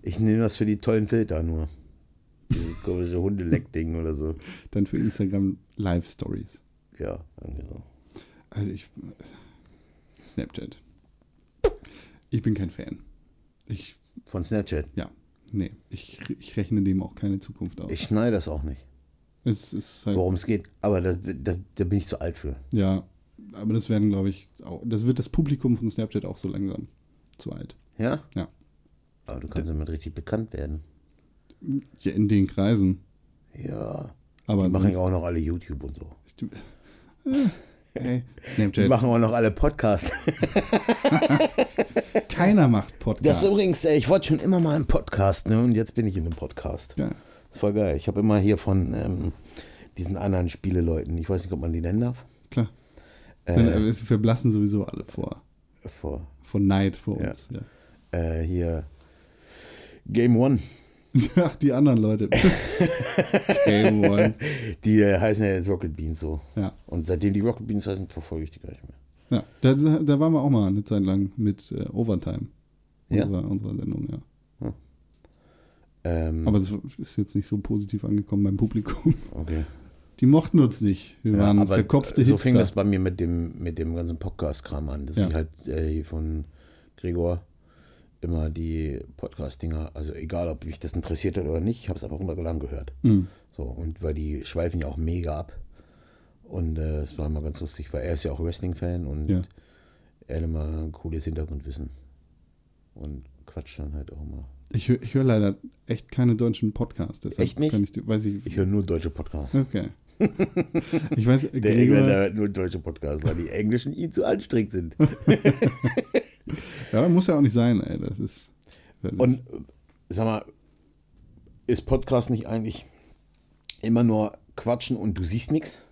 Ich nehme das für die tollen Filter nur. Dieses komische Hundeleck-Ding oder so. Dann für Instagram Live-Stories. Ja, so. Also ich. Snapchat. Ich bin kein Fan. Ich, Von Snapchat. ja, nee, ich, ich rechne dem auch keine Zukunft aus. Ich schneide das auch nicht, es ist halt, worum es geht. Aber da, da, da bin ich zu alt für. ja, aber das werden, glaube ich, auch, das wird das Publikum von Snapchat auch so langsam zu alt. Ja? Ja. Aber du kannst damit richtig bekannt werden. Ja, in den Kreisen. Ja. Aber Die machen ja auch noch alle YouTube und so. Äh, Ey, Die machen auch noch alle Podcasts. Keiner macht Das Podcast. ist übrigens, ey, ich wollte schon immer mal einen Podcast, ne? Und jetzt bin ich in einem Podcast. ja. Das ist voll geil. Ich habe immer hier von ähm, diesen anderen Spieleleuten, ich weiß nicht, ob man die nennen darf, Klar. Äh. äh, es verblassen sowieso alle vor. vor Von Neid vor Ja. uns. Ja. äh, hier Game One. Ja, die anderen Leute. Game One. Die äh, heißen ja jetzt Rocket Beans so. Ja. Und seitdem die Rocket Beans heißen, verfolge ich die gar nicht mehr. Ja, da, da waren wir auch mal eine Zeit lang mit äh, Overtime. Ja? Unserer, unserer Sendung, ja. Ähm, Aber das ist jetzt nicht so positiv angekommen beim Publikum. okay. Die mochten uns nicht. Wir Ja, waren aber verkopfte so Hipster. fing das bei mir mit dem, mit dem ganzen Podcast-Kram an, dass Ja. ich halt äh, von Gregor immer die Podcast-Dinger, also egal, ob mich das interessiert hat oder nicht, ich habe es einfach runtergeladen gehört. Hm. So, und weil die schweifen ja auch mega ab. Und äh, es war immer ganz lustig, weil er ist ja auch Wrestling-Fan und Ja. er hat immer ein cooles Hintergrundwissen. Und quatscht dann halt auch immer. Ich, hör- höre leider echt keine deutschen Podcasts. Echt nicht? Ich, weiß ich, Ich höre nur deutsche Podcasts. Okay. Ich weiß, Der Gregor, Engländer hört nur deutsche Podcasts, weil die Englischen ihm zu anstrengend sind. ja, muss ja auch nicht sein, ey. Das ist. ich. Und äh, sag mal, ist Podcast nicht eigentlich immer nur quatschen und du siehst nichts?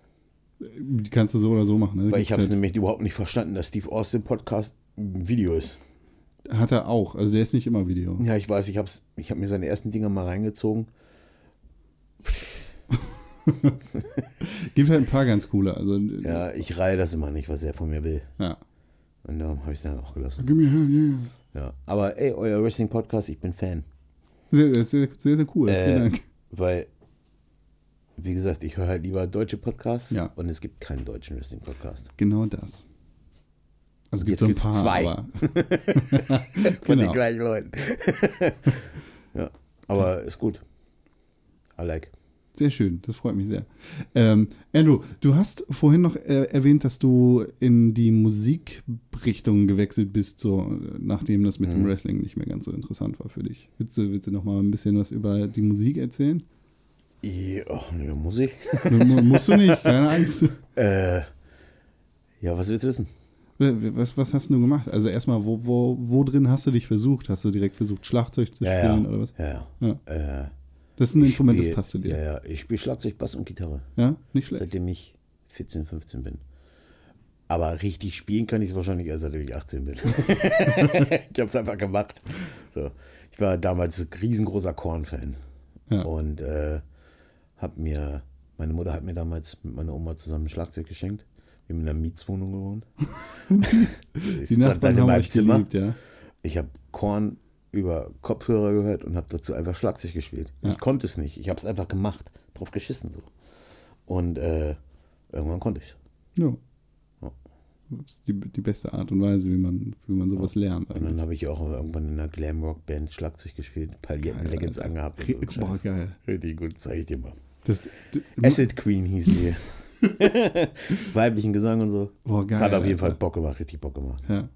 die kannst du so oder so machen. Ne? Weil ich habe es Gibt nämlich überhaupt nicht verstanden, dass Steve Austin Podcast ein Video ist. halt- Hat er auch. Also der ist nicht immer Video. Ja, ich weiß, ich habe ich hab mir seine ersten Dinger mal reingezogen. Gibt halt ein paar ganz coole. Also, Ja, ich reihe das immer nicht, was er von mir will. ja. Und darum habe ich es dann auch gelassen. Gib mir her, yeah. Ja. Aber ey, euer Wrestling-Podcast, ich bin Fan. Sehr, sehr, sehr, sehr, cool. Vielen Äh, Dank. weil, wie gesagt, ich höre halt lieber deutsche Podcasts Ja. und es gibt keinen deutschen Wrestling-Podcast. Genau das. Also es gibt so ein paar, zwei. Von Genau. den gleichen Leuten. ja, aber ist gut. I like. Sehr schön. Das freut mich sehr. Ähm, Andrew, du hast vorhin noch äh, erwähnt, dass du in die Musikrichtung gewechselt bist, so äh, nachdem das mit dem Mhm. Wrestling nicht mehr ganz so interessant war für dich. Willst du, willst du noch mal ein bisschen was über die Musik erzählen? Ja, muss ich? Mu- Musst du nicht, keine Angst. Äh, ja, was willst du wissen? Was, was hast du gemacht? Also erstmal, wo, wo, wo drin hast du dich versucht? Hast du direkt versucht, Schlagzeug zu Ja, spielen ja. oder was? Ja, Ja. ja. Äh, Das ist ein Instrument, das spiel- passt zu dir. Ja, ja. Ich spiele Schlagzeug, Bass und Gitarre. Ja, nicht schlecht. Seitdem ich 14, 15 bin. Aber richtig spielen kann ich es wahrscheinlich erst, seitdem ich 18 bin. ich habe es einfach gemacht. So. Ich war damals ein riesengroßer Korn-Fan. Ja. Und äh, habe mir Meine Mutter hat mir damals mit meiner Oma zusammen ein Schlagzeug geschenkt. Wir haben in einer Mietswohnung gewohnt. Ich Die Nachbarn haben euch geliebt, ja. Ich habe Korn über Kopfhörer gehört und habe dazu einfach Schlagzeug gespielt. Ja. Ich konnte es nicht. Ich habe es einfach gemacht, drauf geschissen so. Und äh, irgendwann konnte ich. ja. Ja. Das ist die, die beste Art und Weise, wie man, wie man sowas lernt. Und dann habe ich auch irgendwann in einer Glamrock-Band Schlagzeug gespielt, Palettenleggings Alter. angehabt. So Boah, geil. Richtig gut, zeige ich dir mal. Das, Acid Queen hieß die. Weiblichen Gesang und so. Boah, geil. Das hat auf jeden Fall Alter. Bock gemacht, richtig Bock gemacht. Ja.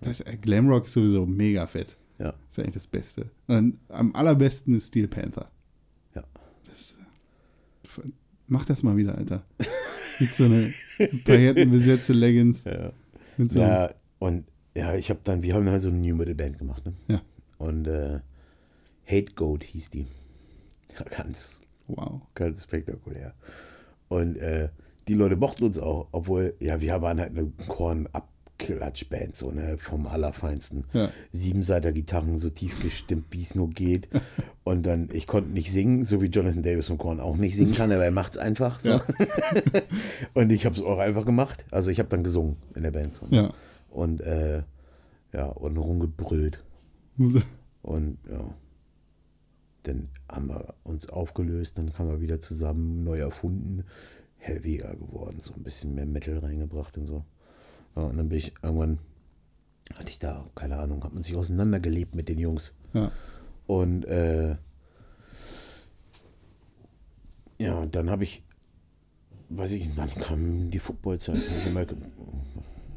Das, äh, Glamrock ist sowieso mega fett. Ja. Das ist eigentlich das Beste. Und dann, am allerbesten ist Steel Panther. Ja. Das, mach das mal wieder, Alter. Mit so eine paillettenbesetzte Leggings. Ja. So Ja, und ja, ich habe dann, wir haben halt so eine New Metal Band gemacht, ne? Ja. Und äh, Hate Goat hieß die. Ja, ganz, wow. ganz spektakulär. Und äh, die Leute mochten uns auch, obwohl, ja, wir waren halt eine Korn-Abklatsch-Band, so, ne, vom Allerfeinsten. Ja. Siebenseiter Gitarren, so tief gestimmt, wie es nur geht. Und dann, ich konnte nicht singen, so wie Jonathan Davis von Korn auch nicht singen kann, aber er macht es einfach. So. Ja. Und ich habe es auch einfach gemacht. Also ich habe dann gesungen in der Band. So. Ja. Und äh, ja, und rumgebrüllt. Und ja. Dann haben wir uns aufgelöst, dann kamen wir wieder zusammen, neu erfunden, heavier geworden, so ein bisschen mehr Metal reingebracht und so. Und dann bin ich irgendwann, hatte ich da, keine Ahnung, hat man sich auseinandergelebt mit den Jungs. Ja. Und äh, ja, dann habe ich, weiß ich, dann kam die Footballzeit. Ich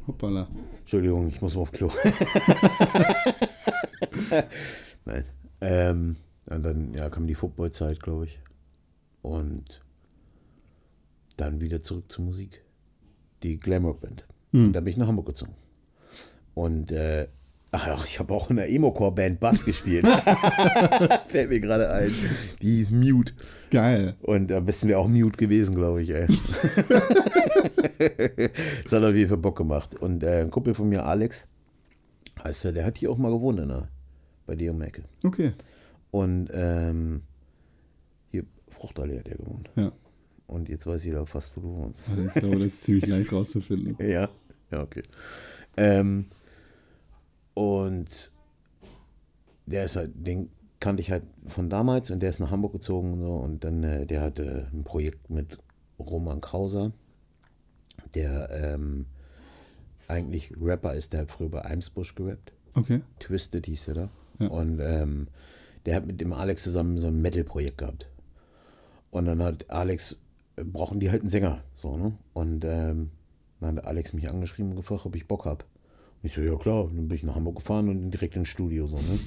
Hoppala. Entschuldigung, ich muss mal auf Klo. Nein. Ähm, und dann ja, kam die Footballzeit, glaube ich. Und dann wieder zurück zur Musik. Die Glamrock Band. Hm. Und da bin ich nach Hamburg gezogen. Und äh, ach, ich habe auch in der Emo-Core-Band Bass gespielt. Fällt mir gerade ein. Die hieß Mute. Geil. Und da bist wir auch mute gewesen, glaube ich, ey. das hat auf jeden Fall Bock gemacht. Und äh, ein Kumpel von mir, Alex, heißt er, der hat hier auch mal gewohnt, in der, bei dir um die Ecke. Okay. Und ähm, hier, Fruchtallee hat er gewohnt. Ja. Und jetzt weiß jeder fast, wo du wohnst. Also ich glaube, das ist ziemlich leicht rauszufinden. Ja, ja, okay. Ähm, und der ist halt, den kannte ich halt von damals und der ist nach Hamburg gezogen und so. Und dann, äh, der hatte ein Projekt mit Roman Krauser, der ähm, eigentlich Rapper ist, der hat früher bei Eimsbusch gerappt. Okay. Twisted hieß der da. Ja. Und ähm, der hat mit dem Alex zusammen so ein Metal-Projekt gehabt. Und dann hat Alex, äh, brauchen die halt einen Sänger. So, ne? Und ähm, dann hat Alex mich angeschrieben und gefragt, ob ich Bock habe. Ich so, ja klar. Dann bin ich nach Hamburg gefahren und direkt ins Studio. So, ne?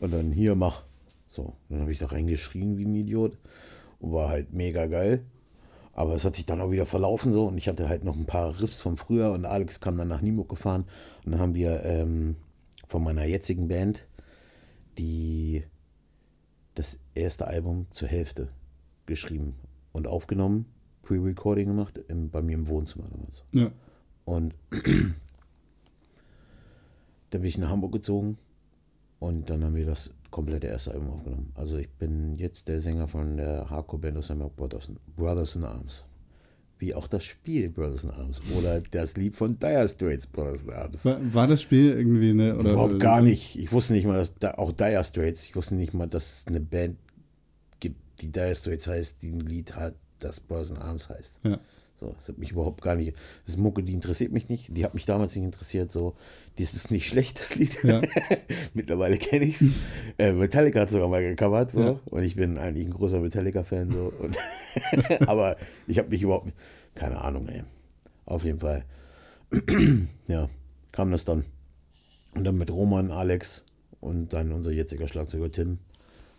Und dann hier, mach. So, dann habe ich da reingeschrien wie ein Idiot. Und war halt mega geil. Aber es hat sich dann auch wieder verlaufen so und ich hatte halt noch ein paar Riffs von früher und Alex kam dann nach Nimburg gefahren und dann haben wir ähm, von meiner jetzigen Band die das erste Album zur Hälfte geschrieben und aufgenommen, Pre-Recording gemacht im, bei mir im Wohnzimmer damals. Ja. Und da bin ich nach Hamburg gezogen und dann haben wir das komplette erste Album aufgenommen. Also ich bin jetzt der Sänger von der Hardcore-Band aus Hamburg, Brothers, Brothers in Arms. Wie auch das Spiel Brothers in Arms oder das Lied von Dire Straits Brothers in Arms. War, war das Spiel irgendwie eine. Oder, Überhaupt gar nicht. Ich wusste nicht mal, dass da auch Dire Straits, ich wusste nicht mal, dass es eine Band gibt, die Dire Straits heißt, die ein Lied hat, das Brothers in Arms heißt. Ja. So, das hat mich überhaupt gar nicht. Das ist Mucke, die interessiert mich nicht. Die hat mich damals nicht interessiert. So, das ist nicht schlecht, das Lied. Ja. Mittlerweile kenne ich es. Äh, Metallica hat sogar mal gecovert. So. Ja. Und ich bin eigentlich ein großer Metallica-Fan. So. Und Aber ich habe mich überhaupt nicht. Keine Ahnung, ey. Auf jeden Fall. ja, kam das dann. Und dann mit Roman, Alex und dann unser jetziger Schlagzeuger Tim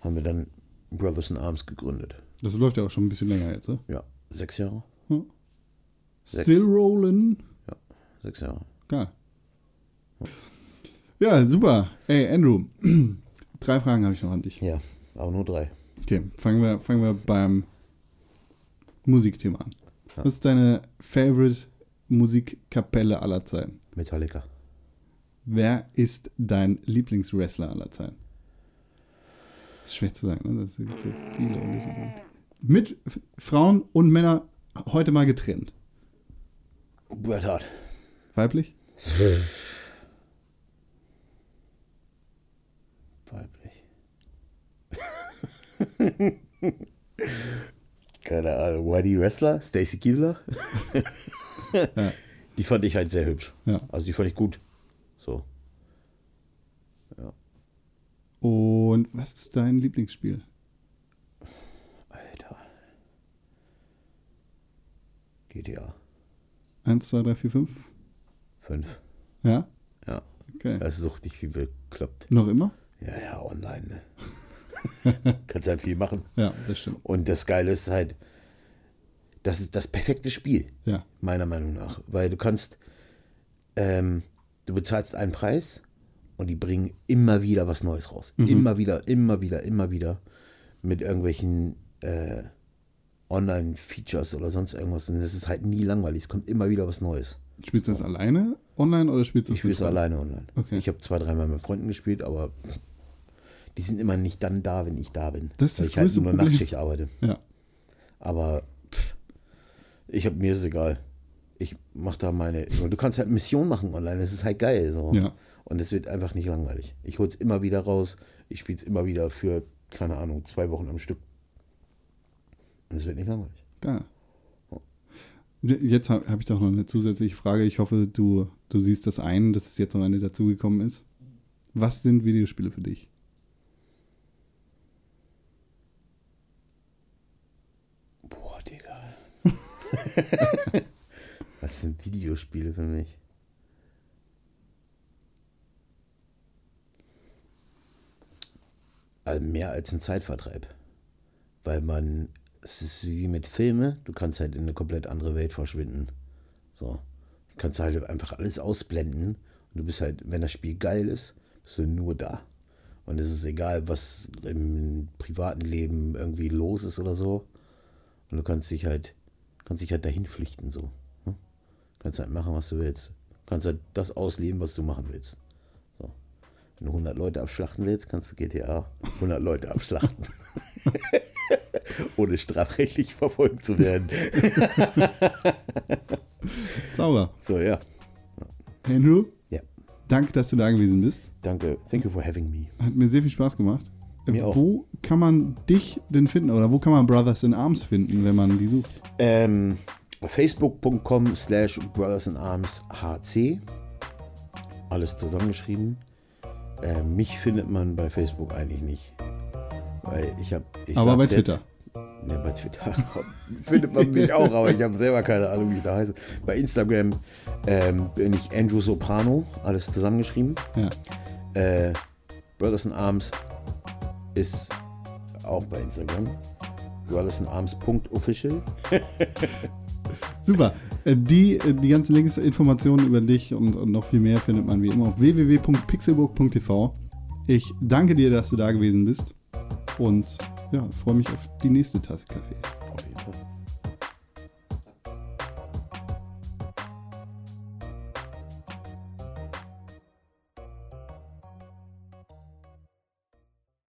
haben wir dann Brothers in Arms gegründet. Das läuft ja auch schon ein bisschen länger jetzt, ne? Ja, sechs Jahre. Sechs. Still rolling. Sechs Jahre. Geil. Ja, super. Ey, Andrew, drei Fragen habe ich noch an dich. Ja, aber nur drei. Okay, fangen wir, fangen wir beim Musikthema an. Ja. Was ist deine Favorite Musikkapelle aller Zeiten? Metallica. Wer ist dein Lieblingswrestler aller Zeiten? Schwer zu sagen, ne? Das gibt so viele unterschiedliche. Mit Frauen und Männern heute mal getrennt. Bret Hart. Weiblich? Weiblich. Keine Ahnung. Die Wrestler? Stacy Keebler? Ja. Die fand ich halt sehr hübsch. Ja. Also die fand ich gut. So. Und was ist dein Lieblingsspiel? Alter. GTA 1, 2, 3, 4, 5? 5. Ja? Ja. Okay. Das sucht dich wie bekloppt. Noch immer? Ja, ja, online, ne? Kannst halt viel machen. Ja, das stimmt. Und das Geile ist halt, das ist das perfekte Spiel, Ja. meiner Meinung nach. Weil du kannst, ähm, du bezahlst einen Preis und die bringen immer wieder was Neues raus. Immer wieder, immer wieder, immer wieder. Mit irgendwelchen äh, Online-Features oder sonst irgendwas. Und es ist halt nie langweilig. Es kommt immer wieder was Neues. Spielst du das alleine online oder spielst du Ich spiele es alleine online. Okay. Ich habe zwei, dreimal mit Freunden gespielt, aber die sind immer nicht dann da, wenn ich da bin. Das ist weil das ich halt nur Problem. Nachtschicht arbeite. Ja. Aber pff, ich habe mir ist egal. Ich mache da meine. Du kannst halt Mission machen online. Das ist halt geil. So. Ja. Und es wird einfach nicht langweilig. Ich hole es immer wieder raus. Ich spiele es immer wieder für, keine Ahnung, zwei Wochen am Stück. Und es wird nicht langweilig. Geil. Jetzt habe hab ich doch noch eine zusätzliche Frage. Ich hoffe, du, du siehst das ein, dass es jetzt noch eine dazugekommen ist. Was sind Videospiele für dich? Boah, Digga. Was sind Videospiele für mich? Mehr als ein Zeitvertreib. Weil man, es ist wie mit Filme, du kannst halt in eine komplett andere Welt verschwinden. So. Du kannst halt einfach alles ausblenden und du bist halt, wenn das Spiel geil ist, bist du nur da. Und es ist egal, was im privaten Leben irgendwie los ist oder so. Und du kannst dich halt, kannst dich halt dahin flüchten so. ne? Kannst halt machen, was du willst. Kannst halt das ausleben, was du machen willst. Wenn du 100 Leute abschlachten willst, kannst du GTA 100 Leute abschlachten. Ohne strafrechtlich verfolgt zu werden. Sauber. So, ja. Andrew, Ja. danke, dass du da gewesen bist. Danke. Thank you for having me. Hat mir sehr viel Spaß gemacht. Mir auch. Wo kann man dich denn finden oder wo kann man Brothers in Arms finden, wenn man die sucht? Ähm, Facebook.com slash Brothers in Arms HC. Alles zusammengeschrieben. Ähm, mich findet man bei Facebook eigentlich nicht. Weil ich habe. Aber bei Twitter. Ne, bei Twitter findet man mich auch, aber ich habe selber keine Ahnung, wie ich da heiße. Bei Instagram ähm, bin ich Andrew Soprano, alles zusammengeschrieben. Ja. Äh, Brothers in Arms ist auch bei Instagram. Brothers in Arms.official. Super. Äh, Die, äh, die ganzen Links, Informationen über dich und, und noch viel mehr findet man wie immer auf www.pixelburg.tv. Ich danke dir, dass du da gewesen bist und ja, freue mich auf die nächste Tasse Kaffee.